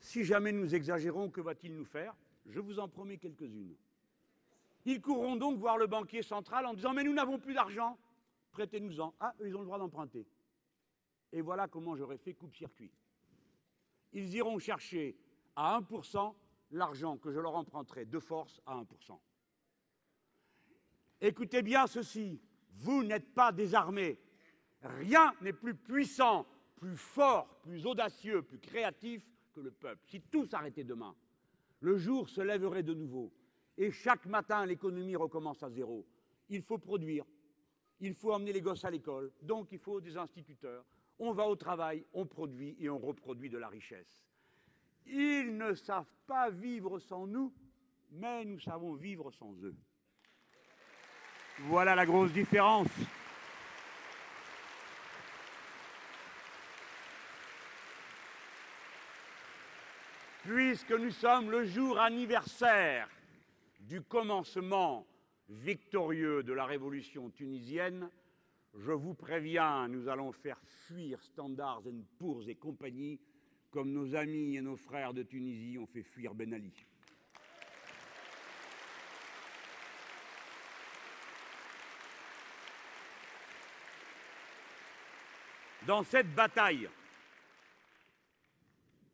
Si jamais nous exagérons, que va-t-il nous faire? Je vous en promets quelques-unes. Ils courront donc voir le banquier central en disant Mais nous n'avons plus d'argent, prêtez-nous-en. Ah, ils ont le droit d'emprunter. Et voilà comment j'aurais fait coupe-circuit. Ils iront chercher à 1% l'argent que je leur emprunterai de force à 1%. Écoutez bien ceci, vous n'êtes pas désarmés. Rien n'est plus puissant, plus fort, plus audacieux, plus créatif que le peuple. Si tout s'arrêtait demain, le jour se lèverait de nouveau. Et chaque matin, l'économie recommence à zéro. Il faut produire, il faut emmener les gosses à l'école, donc il faut des instituteurs. On va au travail, on produit et on reproduit de la richesse. Ils ne savent pas vivre sans nous, mais nous savons vivre sans eux. Voilà la grosse différence. Puisque nous sommes le jour anniversaire du commencement victorieux de la révolution tunisienne, je vous préviens, nous allons faire fuir Standards Poor's et compagnie comme nos amis et nos frères de Tunisie ont fait fuir Ben Ali. dans cette bataille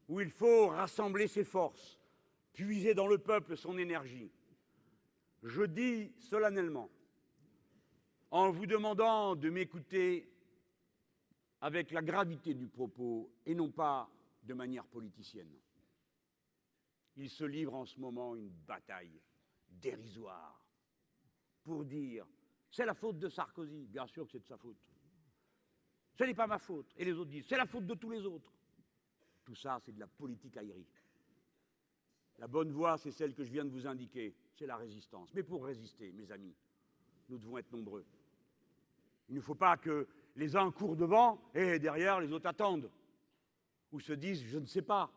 où il faut rassembler ses forces, puiser dans le peuple son énergie, je dis solennellement, en vous demandant de m'écouter avec la gravité du propos et non pas de manière politicienne. Il se livre en ce moment une bataille dérisoire pour dire c'est la faute de Sarkozy. Bien sûr que c'est de sa faute. Ce n'est pas ma faute. Et les autres disent, c'est la faute de tous les autres. Tout ça, c'est de la politique aérie. La bonne voie, c'est celle que je viens de vous indiquer, c'est la résistance. Mais pour résister, mes amis, nous devons être nombreux. Il ne faut pas que les uns courent devant et derrière les autres attendent. Ou se disent, je ne sais pas,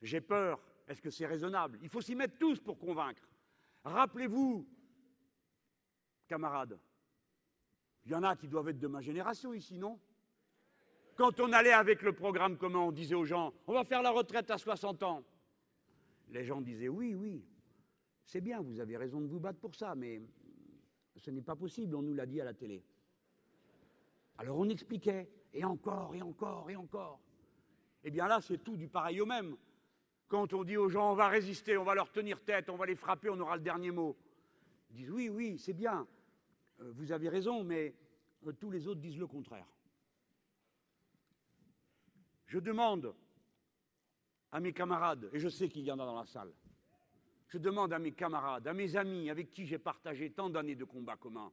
j'ai peur, est-ce que c'est raisonnable? Il faut s'y mettre tous pour convaincre. Rappelez-vous, camarades, il y en a qui doivent être de ma génération ici, non? Quand on allait avec le programme commun, on disait aux gens on va faire la retraite à 60 ans. Les gens disaient oui, oui, c'est bien, vous avez raison de vous battre pour ça, mais ce n'est pas possible, on nous l'a dit à la télé. Alors on expliquait, et encore, et encore, et encore. Eh bien là, c'est tout du pareil au même. Quand on dit aux gens on va résister, on va leur tenir tête, on va les frapper, on aura le dernier mot. Ils disent oui, oui, c'est bien, euh, vous avez raison, mais euh, tous les autres disent le contraire. Je demande à mes camarades, et je sais qu'il y en a dans la salle, je demande à mes camarades, à mes amis avec qui j'ai partagé tant d'années de combats communs,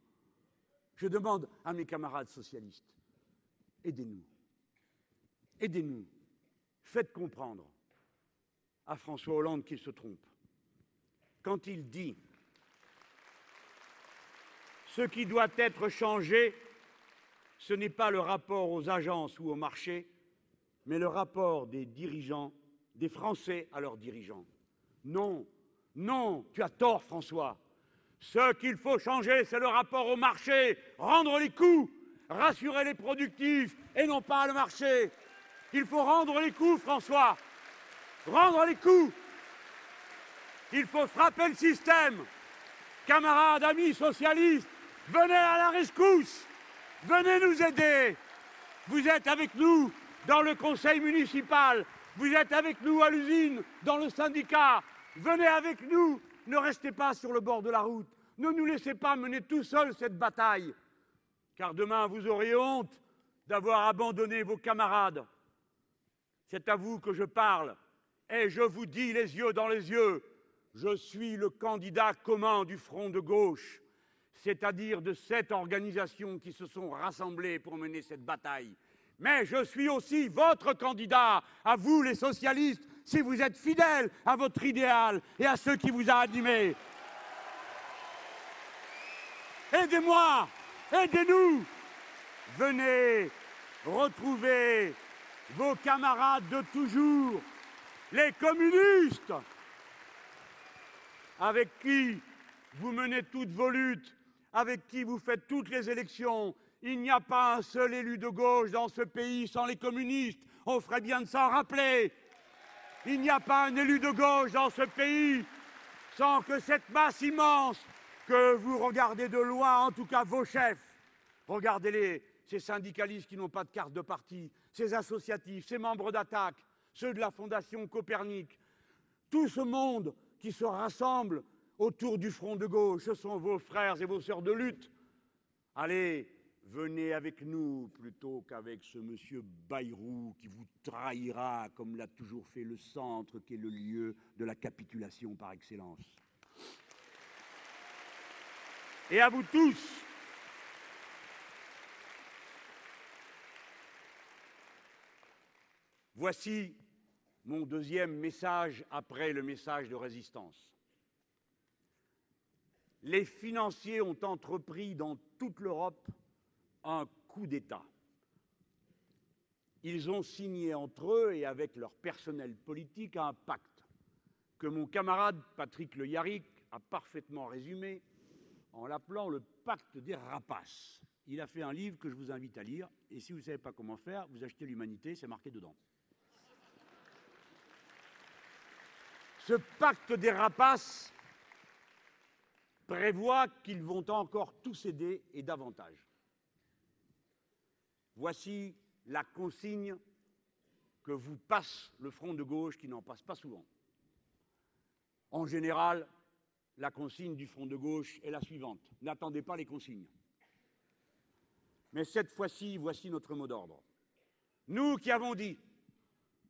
je demande à mes camarades socialistes, aidez-nous. Aidez-nous. Faites comprendre à François Hollande qu'il se trompe. Quand il dit ce qui doit être changé, ce n'est pas le rapport aux agences ou au marché, mais le rapport des dirigeants, des Français à leurs dirigeants. Non, non, tu as tort, François. Ce qu'il faut changer, c'est le rapport au marché, rendre les coûts, rassurer les productifs et non pas le marché. Il faut rendre les coûts, François. Rendre les coûts. Il faut frapper le système. Camarades, amis socialistes, venez à la rescousse, venez nous aider. Vous êtes avec nous dans le conseil municipal, vous êtes avec nous à l'usine, dans le syndicat, venez avec nous, ne restez pas sur le bord de la route, ne nous laissez pas mener tout seuls cette bataille, car demain vous aurez honte d'avoir abandonné vos camarades. C'est à vous que je parle, et je vous dis les yeux dans les yeux, je suis le candidat commun du front de gauche, c'est-à-dire de sept organisations qui se sont rassemblées pour mener cette bataille. Mais je suis aussi votre candidat, à vous les socialistes, si vous êtes fidèles à votre idéal et à ceux qui vous a animés. Aidez-moi, aidez-nous. Venez retrouver vos camarades de toujours, les communistes, avec qui vous menez toutes vos luttes, avec qui vous faites toutes les élections. Il n'y a pas un seul élu de gauche dans ce pays sans les communistes. On ferait bien de s'en rappeler. Il n'y a pas un élu de gauche dans ce pays sans que cette masse immense que vous regardez de loin, en tout cas vos chefs, regardez-les, ces syndicalistes qui n'ont pas de carte de parti, ces associatifs, ces membres d'attaque, ceux de la Fondation Copernic, tout ce monde qui se rassemble autour du front de gauche, ce sont vos frères et vos sœurs de lutte. Allez, venez avec nous plutôt qu'avec ce monsieur Bayrou qui vous trahira comme l'a toujours fait le centre qui est le lieu de la capitulation par excellence. Et à vous tous, voici mon deuxième message après le message de résistance. Les financiers ont entrepris dans toute l'Europe un coup d'État. Ils ont signé entre eux et avec leur personnel politique un pacte que mon camarade Patrick Le Yarrick a parfaitement résumé en l'appelant le pacte des rapaces. Il a fait un livre que je vous invite à lire, et si vous ne savez pas comment faire, vous achetez l'humanité, c'est marqué dedans. Ce pacte des rapaces prévoit qu'ils vont encore tous céder et davantage. Voici la consigne que vous passe le front de gauche qui n'en passe pas souvent. En général, la consigne du front de gauche est la suivante. N'attendez pas les consignes. Mais cette fois-ci, voici notre mot d'ordre. Nous qui avons dit,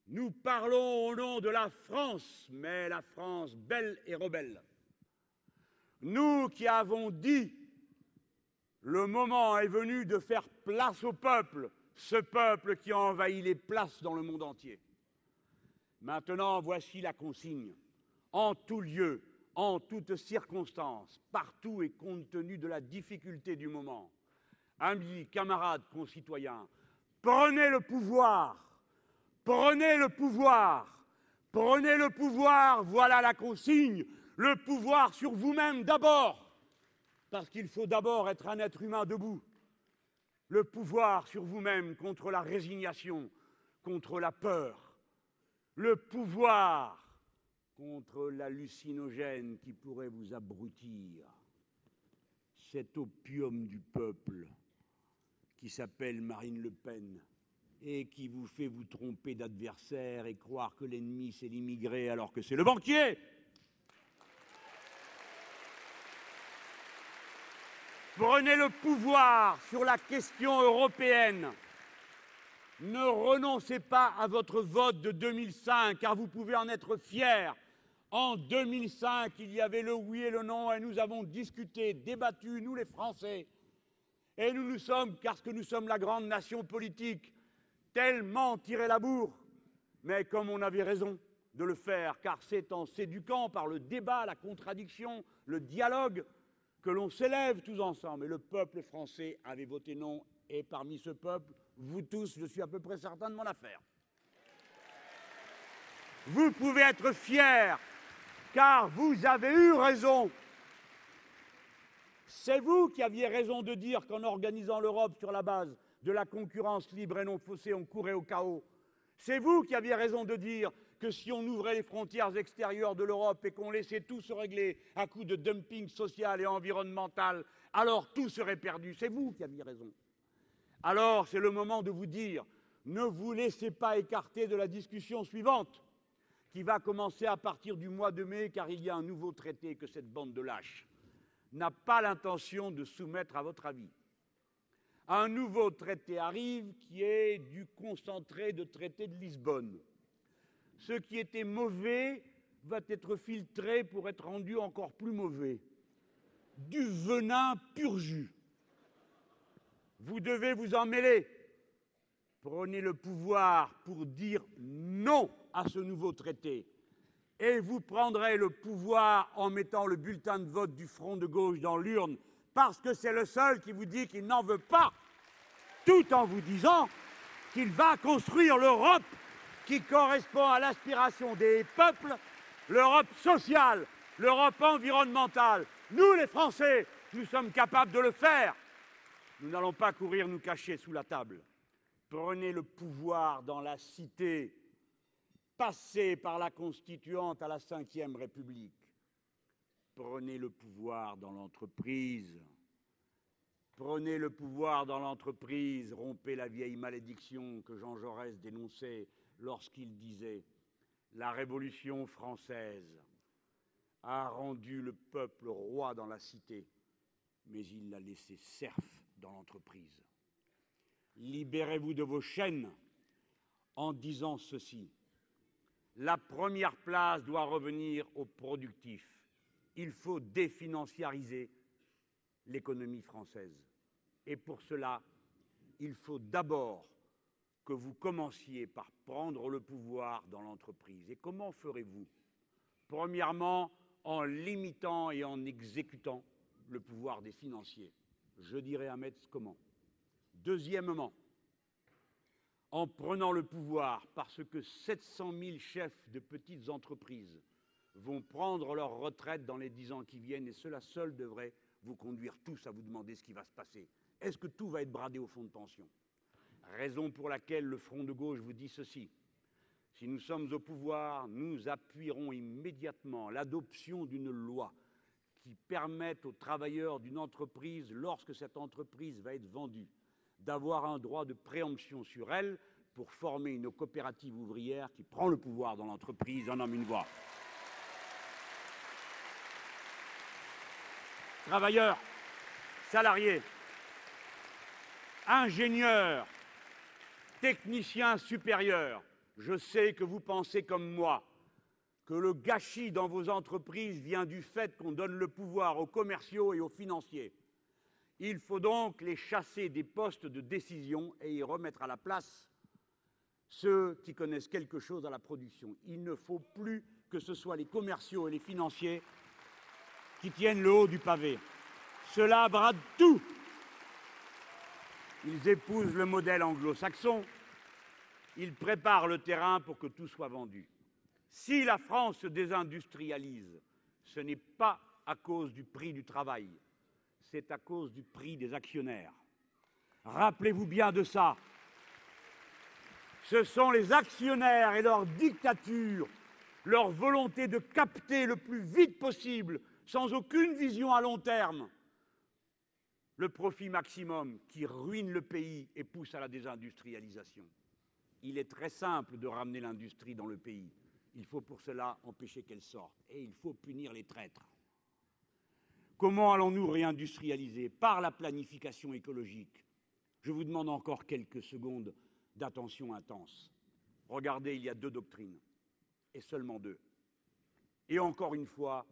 nous parlons au nom de la France, mais la France belle et rebelle. Nous qui avons dit, le moment est venu de faire place au peuple, ce peuple qui a envahi les places dans le monde entier. Maintenant, voici la consigne. En tout lieu, en toutes circonstances, partout et compte tenu de la difficulté du moment, amis, camarades, concitoyens, prenez le pouvoir, prenez le pouvoir, prenez le pouvoir, voilà la consigne, le pouvoir sur vous-même d'abord, parce qu'il faut d'abord être un être humain debout, le pouvoir sur vous-même contre la résignation, contre la peur, le pouvoir contre l'hallucinogène qui pourrait vous abrutir, cet opium du peuple qui s'appelle Marine Le Pen et qui vous fait vous tromper d'adversaire et croire que l'ennemi c'est l'immigré alors que c'est le banquier. Prenez le pouvoir sur la question européenne. Ne renoncez pas à votre vote de 2005, car vous pouvez en être fiers. En 2005, il y avait le oui et le non, et nous avons discuté, débattu, nous les Français. Et nous nous sommes, parce que nous sommes la grande nation politique, tellement tiré la bourre. Mais comme on avait raison de le faire, car c'est en s'éduquant par le débat, la contradiction, le dialogue, que l'on s'élève tous ensemble. Et le peuple français avait voté non, et parmi ce peuple, vous tous, je suis à peu près certain de mon affaire. Vous pouvez être fiers car vous avez eu raison. C'est vous qui aviez raison de dire qu'en organisant l'Europe sur la base de la concurrence libre et non faussée, on courait au chaos. C'est vous qui aviez raison de dire que si on ouvrait les frontières extérieures de l'Europe et qu'on laissait tout se régler à coup de dumping social et environnemental, alors tout serait perdu. C'est vous qui aviez raison. Alors c'est le moment de vous dire, ne vous laissez pas écarter de la discussion suivante, qui va commencer à partir du mois de mai, car il y a un nouveau traité que cette bande de lâches n'a pas l'intention de soumettre à votre avis. Un nouveau traité arrive qui est du concentré de traité de Lisbonne. Ce qui était mauvais va être filtré pour être rendu encore plus mauvais. Du venin pur jus. Vous devez vous en mêler. Prenez le pouvoir pour dire non à ce nouveau traité. Et vous prendrez le pouvoir en mettant le bulletin de vote du Front de gauche dans l'urne, parce que c'est le seul qui vous dit qu'il n'en veut pas, tout en vous disant qu'il va construire l'Europe qui correspond à l'aspiration des peuples, l'Europe sociale, l'Europe environnementale. Nous, les Français, nous sommes capables de le faire. Nous n'allons pas courir nous cacher sous la table. Prenez le pouvoir dans la cité, passez par la constituante à la Ve République. Prenez le pouvoir dans l'entreprise. Prenez le pouvoir dans l'entreprise, rompez la vieille malédiction que Jean Jaurès dénonçait lorsqu'il disait La Révolution française a rendu le peuple roi dans la cité, mais il l'a laissé serf dans l'entreprise. Libérez-vous de vos chaînes en disant ceci. La première place doit revenir aux productifs. Il faut définanciariser l'économie française. Et pour cela, il faut d'abord que vous commenciez par prendre le pouvoir dans l'entreprise. Et comment ferez-vous? Premièrement, en limitant et en exécutant le pouvoir des financiers. Je dirais à Metz comment? Deuxièmement, en prenant le pouvoir parce que 700 000 chefs de petites entreprises vont prendre leur retraite dans les dix ans qui viennent et cela seul devrait vous conduire tous à vous demander ce qui va se passer. Est-ce que tout va être bradé au fonds de pension? Raison pour laquelle le Front de gauche vous dit ceci. Si nous sommes au pouvoir, nous appuierons immédiatement l'adoption d'une loi qui permette aux travailleurs d'une entreprise, lorsque cette entreprise va être vendue, d'avoir un droit de préemption sur elle pour former une coopérative ouvrière qui prend le pouvoir dans l'entreprise en homme une voix. Travailleurs, salariés, ingénieurs, technicien supérieur, je sais que vous pensez comme moi que le gâchis dans vos entreprises vient du fait qu'on donne le pouvoir aux commerciaux et aux financiers. Il faut donc les chasser des postes de décision et y remettre à la place ceux qui connaissent quelque chose à la production. Il ne faut plus que ce soit les commerciaux et les financiers qui tiennent le haut du pavé. Cela brade tout ils épousent le modèle anglo-saxon. Ils préparent le terrain pour que tout soit vendu. Si la France se désindustrialise, ce n'est pas à cause du prix du travail, c'est à cause du prix des actionnaires. Rappelez-vous bien de ça. Ce sont les actionnaires et leur dictature, leur volonté de capter le plus vite possible, sans aucune vision à long terme, le profit maximum qui ruine le pays et pousse à la désindustrialisation. Il est très simple de ramener l'industrie dans le pays. Il faut pour cela empêcher qu'elle sorte et il faut punir les traîtres. Comment allons-nous réindustrialiser Par la planification écologique? Je vous demande encore quelques secondes d'attention intense. Regardez, il y a deux doctrines, et seulement deux. Et encore une fois,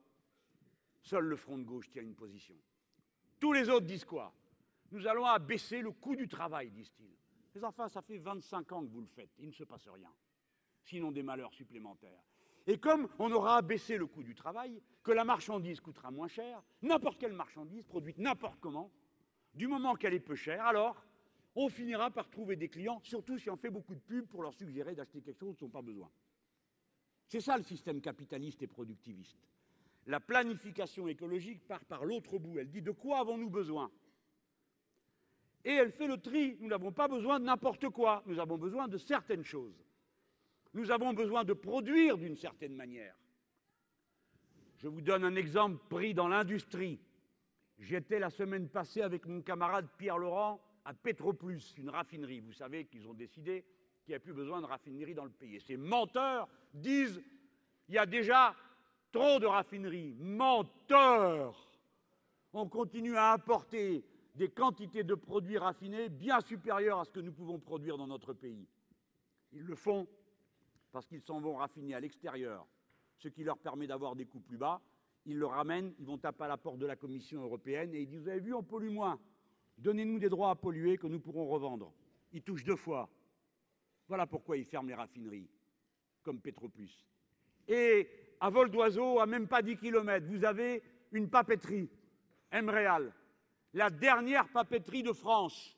seul le front de gauche tient une position. Tous les autres disent quoi? Nous allons abaisser le coût du travail, disent-ils. Mais enfin, ça fait 25 ans que vous le faites, il ne se passe rien, sinon des malheurs supplémentaires. Et comme on aura abaissé le coût du travail, que la marchandise coûtera moins cher, n'importe quelle marchandise produite n'importe comment, du moment qu'elle est peu chère, alors on finira par trouver des clients, surtout si on fait beaucoup de pubs pour leur suggérer d'acheter quelque chose dont ils n'ont pas besoin. C'est ça le système capitaliste et productiviste. La planification écologique part par l'autre bout. Elle dit de quoi avons-nous besoin? Et elle fait le tri. Nous n'avons pas besoin de n'importe quoi. Nous avons besoin de certaines choses. Nous avons besoin de produire d'une certaine manière. Je vous donne un exemple pris dans l'industrie. J'étais la semaine passée avec mon camarade Pierre Laurent à Petroplus, une raffinerie. Vous savez qu'ils ont décidé qu'il n'y a plus besoin de raffinerie dans le pays. Et ces menteurs disent il y a déjà de raffineries. Menteurs On continue à importer des quantités de produits raffinés bien supérieures à ce que nous pouvons produire dans notre pays. Ils le font parce qu'ils s'en vont raffiner à l'extérieur, ce qui leur permet d'avoir des coûts plus bas. Ils le ramènent, ils vont taper à la porte de la Commission européenne et ils disent Vous avez vu, on pollue moins. Donnez-nous des droits à polluer que nous pourrons revendre. Ils touchent deux fois. Voilà pourquoi ils ferment les raffineries, comme Petroplus. Et à vol d'oiseau, à même pas 10 km, vous avez une papeterie, Emreal, la dernière papeterie de France.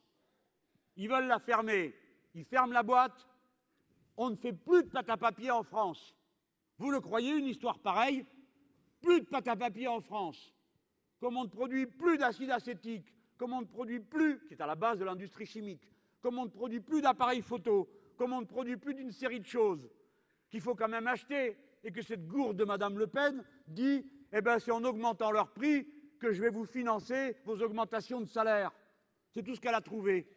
Ils veulent la fermer. Ils ferment la boîte. On ne fait plus de pâte à papier en France. Vous le croyez, une histoire pareille? Plus de pâte à papier en France. Comme on ne produit plus d'acide acétique, comme on ne produit plus, qui est à la base de l'industrie chimique, comme on ne produit plus d'appareils photo, comme on ne produit plus d'une série de choses qu'il faut quand même acheter, et que cette gourde de Madame Le Pen dit Eh bien, c'est en augmentant leur prix que je vais vous financer vos augmentations de salaire. C'est tout ce qu'elle a trouvé.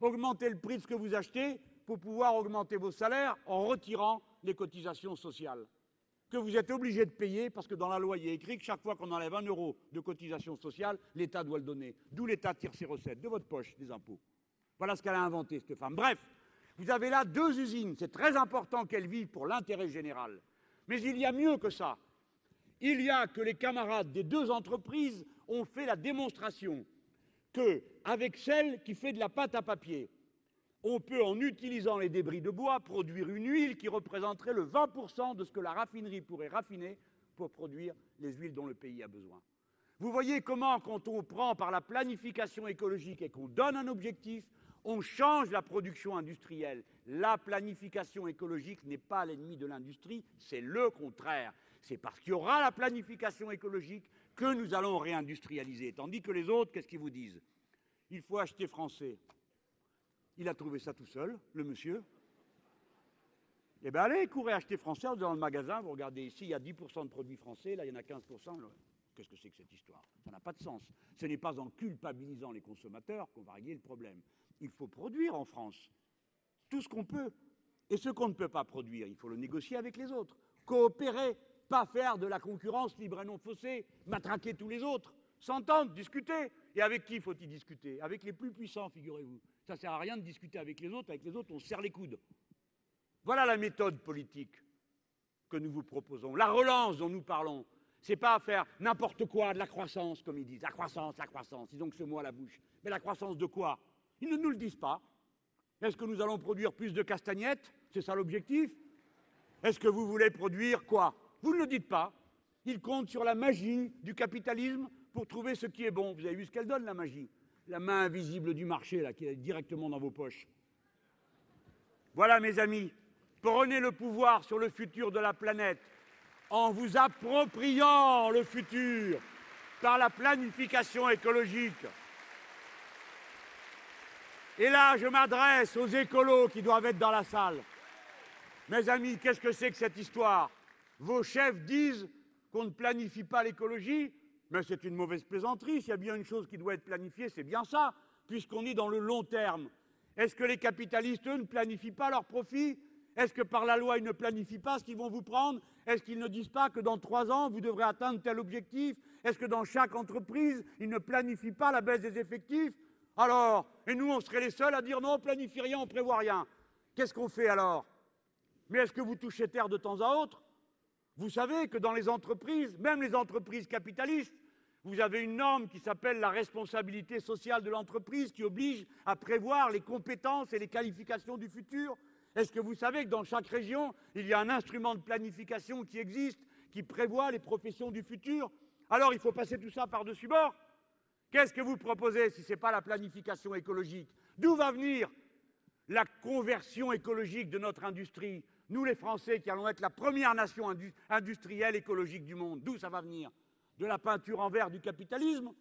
Augmenter le prix de ce que vous achetez pour pouvoir augmenter vos salaires en retirant les cotisations sociales que vous êtes obligé de payer parce que dans la loi, il est écrit que chaque fois qu'on enlève un euro de cotisation sociale, l'État doit le donner. D'où l'État tire ses recettes, de votre poche, des impôts. Voilà ce qu'elle a inventé, cette femme. Bref, vous avez là deux usines. C'est très important qu'elles vivent pour l'intérêt général. Mais il y a mieux que ça. Il y a que les camarades des deux entreprises ont fait la démonstration que, avec celle qui fait de la pâte à papier, on peut, en utilisant les débris de bois, produire une huile qui représenterait le 20% de ce que la raffinerie pourrait raffiner pour produire les huiles dont le pays a besoin. Vous voyez comment, quand on prend par la planification écologique et qu'on donne un objectif, on change la production industrielle. La planification écologique n'est pas l'ennemi de l'industrie, c'est le contraire. C'est parce qu'il y aura la planification écologique que nous allons réindustrialiser. Tandis que les autres, qu'est-ce qu'ils vous disent? Il faut acheter français. Il a trouvé ça tout seul, le monsieur. Eh bien, allez, courez acheter français dans le magasin. Vous regardez ici, il y a 10% de produits français, là, il y en a 15%. Qu'est-ce que c'est que cette histoire? Ça n'a pas de sens. Ce n'est pas en culpabilisant les consommateurs qu'on va régler le problème. Il faut produire en France tout ce qu'on peut. Et ce qu'on ne peut pas produire, il faut le négocier avec les autres. Coopérer, pas faire de la concurrence libre et non faussée, matraquer tous les autres. S'entendre, discuter. Et avec qui faut-il discuter? Avec les plus puissants, figurez-vous. Ça ne sert à rien de discuter avec les autres. Avec les autres, on serre les coudes. Voilà la méthode politique que nous vous proposons. La relance dont nous parlons, c'est pas faire n'importe quoi, de la croissance, comme ils disent. La croissance, la croissance. Ils ont que ce mot à la bouche. Mais la croissance de quoi? Ils ne nous le disent pas. Est-ce que nous allons produire plus de castagnettes? C'est ça l'objectif Est-ce que vous voulez produire quoi? Vous ne le dites pas. Ils comptent sur la magie du capitalisme pour trouver ce qui est bon. Vous avez vu ce qu'elle donne, la magie? La main invisible du marché, là, qui est directement dans vos poches. Voilà, mes amis, prenez le pouvoir sur le futur de la planète en vous appropriant le futur par la planification écologique. Et là, je m'adresse aux écolos qui doivent être dans la salle. Mes amis, qu'est-ce que c'est que cette histoire? Vos chefs disent qu'on ne planifie pas l'écologie, mais c'est une mauvaise plaisanterie. S'il y a bien une chose qui doit être planifiée, c'est bien ça, puisqu'on est dans le long terme. Est-ce que les capitalistes, eux, ne planifient pas leurs profits? Est-ce que par la loi, ils ne planifient pas ce qu'ils vont vous prendre? Est-ce qu'ils ne disent pas que dans trois ans, vous devrez atteindre tel objectif? Est-ce que dans chaque entreprise, ils ne planifient pas la baisse des effectifs? Alors, et nous, on serait les seuls à dire non, on planifie rien, on prévoit rien. Qu'est-ce qu'on fait alors? Mais est-ce que vous touchez terre de temps à autre? Vous savez que dans les entreprises, même les entreprises capitalistes, vous avez une norme qui s'appelle la responsabilité sociale de l'entreprise qui oblige à prévoir les compétences et les qualifications du futur. Est-ce que vous savez que dans chaque région, il y a un instrument de planification qui existe, qui prévoit les professions du futur? Alors il faut passer tout ça par-dessus bord. Qu'est-ce que vous proposez si ce n'est pas la planification écologique? D'où va venir la conversion écologique de notre industrie? Nous, les Français, qui allons être la première nation industrielle écologique du monde, d'où ça va venir? De la peinture en verre du capitalisme?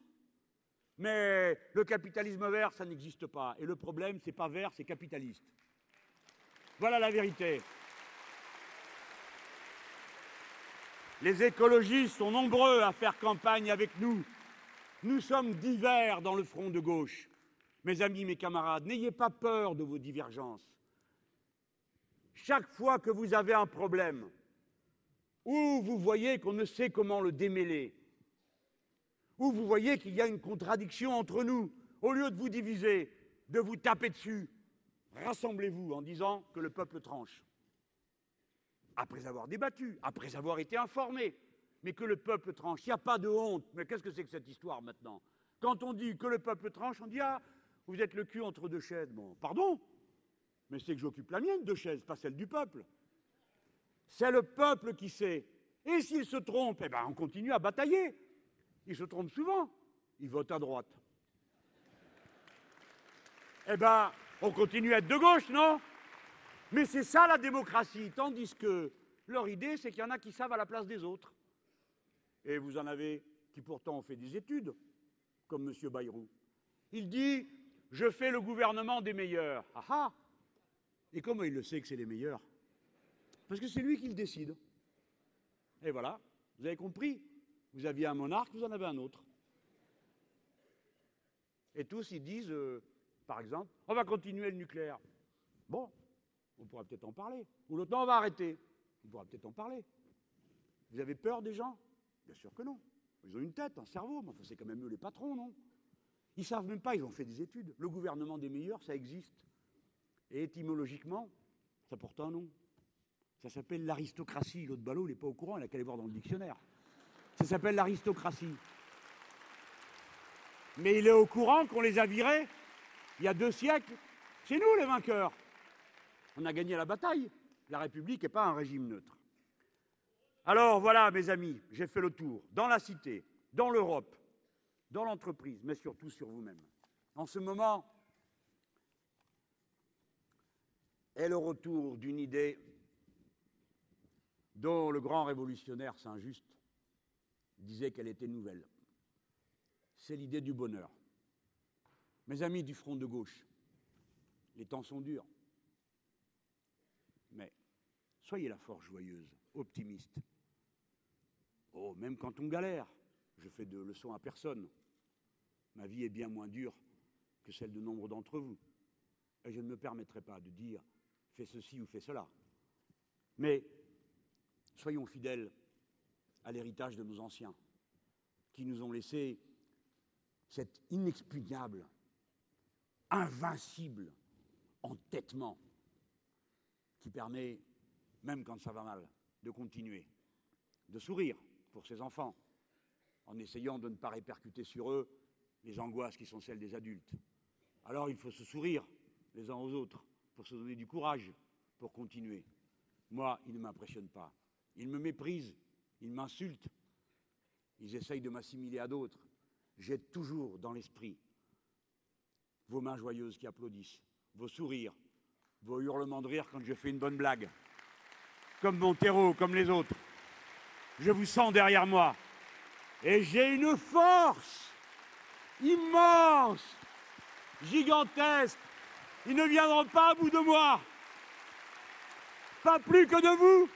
Mais le capitalisme vert, ça n'existe pas. Et le problème, c'est pas vert, c'est capitaliste. Voilà la vérité. Les écologistes sont nombreux à faire campagne avec nous nous sommes divers dans le front de gauche. Mes amis, mes camarades, n'ayez pas peur de vos divergences. Chaque fois que vous avez un problème, ou vous voyez qu'on ne sait comment le démêler, ou vous voyez qu'il y a une contradiction entre nous, au lieu de vous diviser, de vous taper dessus, rassemblez-vous en disant que le peuple tranche. Après avoir débattu, après avoir été informé, mais que le peuple tranche. Il n'y a pas de honte. Mais qu'est-ce que c'est que cette histoire maintenant? Quand on dit que le peuple tranche, on dit Ah, vous êtes le cul entre deux chaises. Bon, pardon Mais c'est que j'occupe la mienne, deux chaises, pas celle du peuple. C'est le peuple qui sait. Et s'il se trompe, eh ben, on continue à batailler. Il se trompe souvent. Il vote à droite. Eh ben, on continue à être de gauche, non? Mais c'est ça la démocratie. Tandis que leur idée, c'est qu'il y en a qui savent à la place des autres. Et vous en avez qui pourtant ont fait des études, comme M. Bayrou. Il dit Je fais le gouvernement des meilleurs. Ah ah Et comment il le sait que c'est les meilleurs? Parce que c'est lui qui le décide. Et voilà, vous avez compris? Vous aviez un monarque, vous en avez un autre. Et tous, ils disent, euh, par exemple, on va continuer le nucléaire. Bon, on pourra peut-être en parler. Ou l'autre, on va arrêter. On pourra peut-être en parler. Vous avez peur des gens? Bien sûr que non. Ils ont une tête, un cerveau, mais c'est quand même eux les patrons, non? Ils savent même pas, ils ont fait des études. Le gouvernement des meilleurs, ça existe. Et étymologiquement, ça porte un nom. Ça s'appelle l'aristocratie. L'autre ballot, il n'est pas au courant, il n'a qu'à aller voir dans le dictionnaire. Ça s'appelle l'aristocratie. Mais il est au courant qu'on les a virés il y a deux siècles. C'est nous les vainqueurs. On a gagné la bataille. La République n'est pas un régime neutre. Alors voilà, mes amis, j'ai fait le tour, dans la cité, dans l'Europe, dans l'entreprise, mais surtout sur vous-même. En ce moment est le retour d'une idée dont le grand révolutionnaire Saint-Just disait qu'elle était nouvelle. C'est l'idée du bonheur. Mes amis du front de gauche, les temps sont durs, mais soyez la force joyeuse, optimiste. Oh, même quand on galère, je fais de leçons à personne. Ma vie est bien moins dure que celle de nombre d'entre vous. Et je ne me permettrai pas de dire fais ceci ou fais cela. Mais soyons fidèles à l'héritage de nos anciens, qui nous ont laissé cet inexpugnable, invincible entêtement qui permet, même quand ça va mal, de continuer, de sourire, pour ses enfants, en essayant de ne pas répercuter sur eux les angoisses qui sont celles des adultes. Alors il faut se sourire les uns aux autres pour se donner du courage pour continuer. Moi, ils ne m'impressionnent pas. Ils me méprisent, ils m'insultent, ils essayent de m'assimiler à d'autres. J'ai toujours dans l'esprit vos mains joyeuses qui applaudissent, vos sourires, vos hurlements de rire quand je fais une bonne blague, comme Montero, comme les autres. Je vous sens derrière moi. Et j'ai une force immense, gigantesque. Ils ne viendront pas à bout de moi. Pas plus que de vous.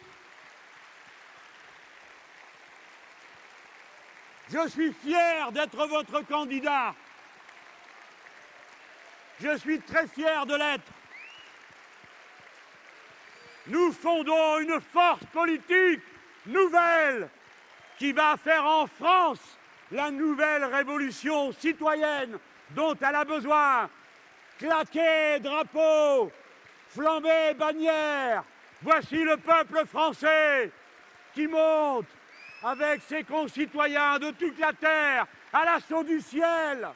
Je suis fier d'être votre candidat. Je suis très fier de l'être. Nous fondons une force politique nouvelle qui va faire en France la nouvelle révolution citoyenne dont elle a besoin. Claquer drapeau, flamber bannière, voici le peuple français qui monte avec ses concitoyens de toute la terre à l'assaut du ciel.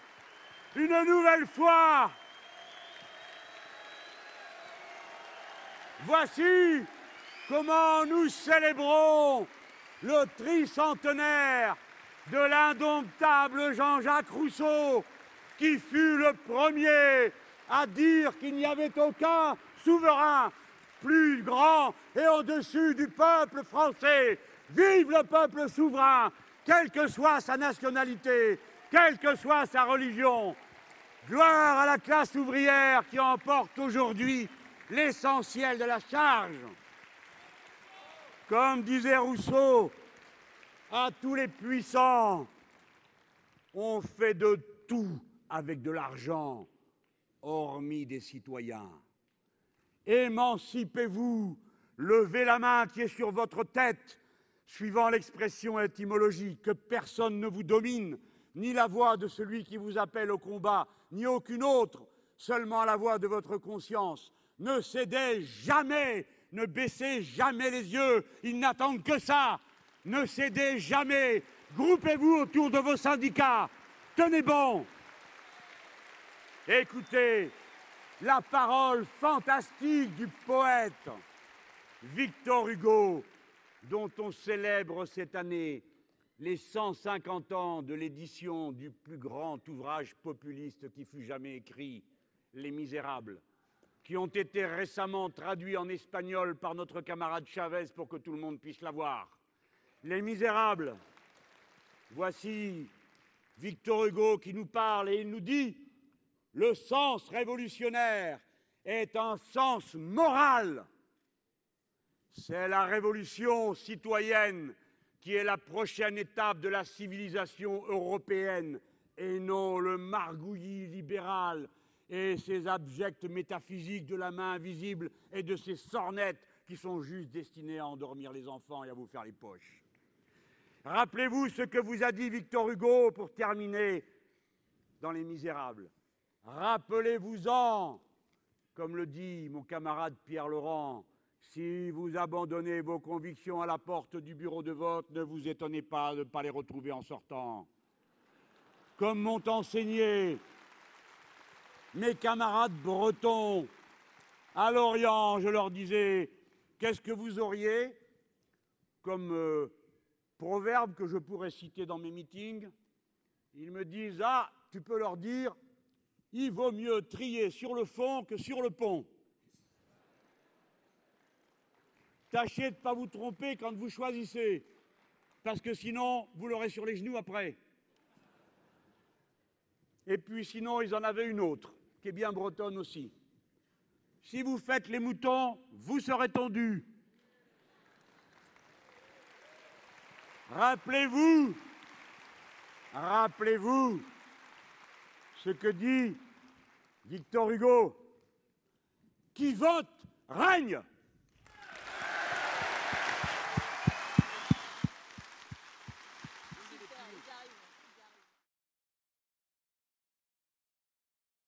Une nouvelle fois. Voici comment nous célébrons le tricentenaire de l'indomptable Jean-Jacques Rousseau, qui fut le premier à dire qu'il n'y avait aucun souverain plus grand et au-dessus du peuple français. Vive le peuple souverain, quelle que soit sa nationalité, quelle que soit sa religion. Gloire à la classe ouvrière qui emporte aujourd'hui l'essentiel de la charge. Comme disait Rousseau, à tous les puissants. On fait de tout avec de l'argent, hormis des citoyens. Émancipez-vous, levez la main qui est sur votre tête, suivant l'expression étymologique, que personne ne vous domine, ni la voix de celui qui vous appelle au combat, ni aucune autre, seulement la voix de votre conscience. Ne cédez jamais, ne baissez jamais les yeux, ils n'attendent que ça. Ne cédez jamais, groupez-vous autour de vos syndicats, tenez bon. Écoutez la parole fantastique du poète Victor Hugo, dont on célèbre cette année les 150 ans de l'édition du plus grand ouvrage populiste qui fut jamais écrit, Les Misérables, qui ont été récemment traduits en espagnol par notre camarade Chavez pour que tout le monde puisse l'avoir. Les Misérables. Voici Victor Hugo qui nous parle et il nous dit le sens révolutionnaire est un sens moral. C'est la révolution citoyenne qui est la prochaine étape de la civilisation européenne et non le margouillis libéral et ses abjects métaphysiques de la main invisible et de ces sornettes qui sont juste destinées à endormir les enfants et à vous faire les poches. Rappelez-vous ce que vous a dit Victor Hugo pour terminer dans Les Misérables. Rappelez-vous-en, comme le dit mon camarade Pierre Laurent, si vous abandonnez vos convictions à la porte du bureau de vote, ne vous étonnez pas de ne pas les retrouver en sortant. Comme m'ont enseigné mes camarades bretons à Lorient, je leur disais, qu'est-ce que vous auriez comme euh, proverbe que je pourrais citer dans mes meetings? Ils me disent, ah, tu peux leur dire, il vaut mieux trier sur le fond que sur le pont. Tâchez de ne pas vous tromper quand vous choisissez, parce que sinon, vous l'aurez sur les genoux après. Et puis sinon, ils en avaient une autre, qui est bien bretonne aussi. Si vous faites les moutons, vous serez tondus. Rappelez-vous, rappelez-vous ce que dit Victor Hugo. Qui vote règne.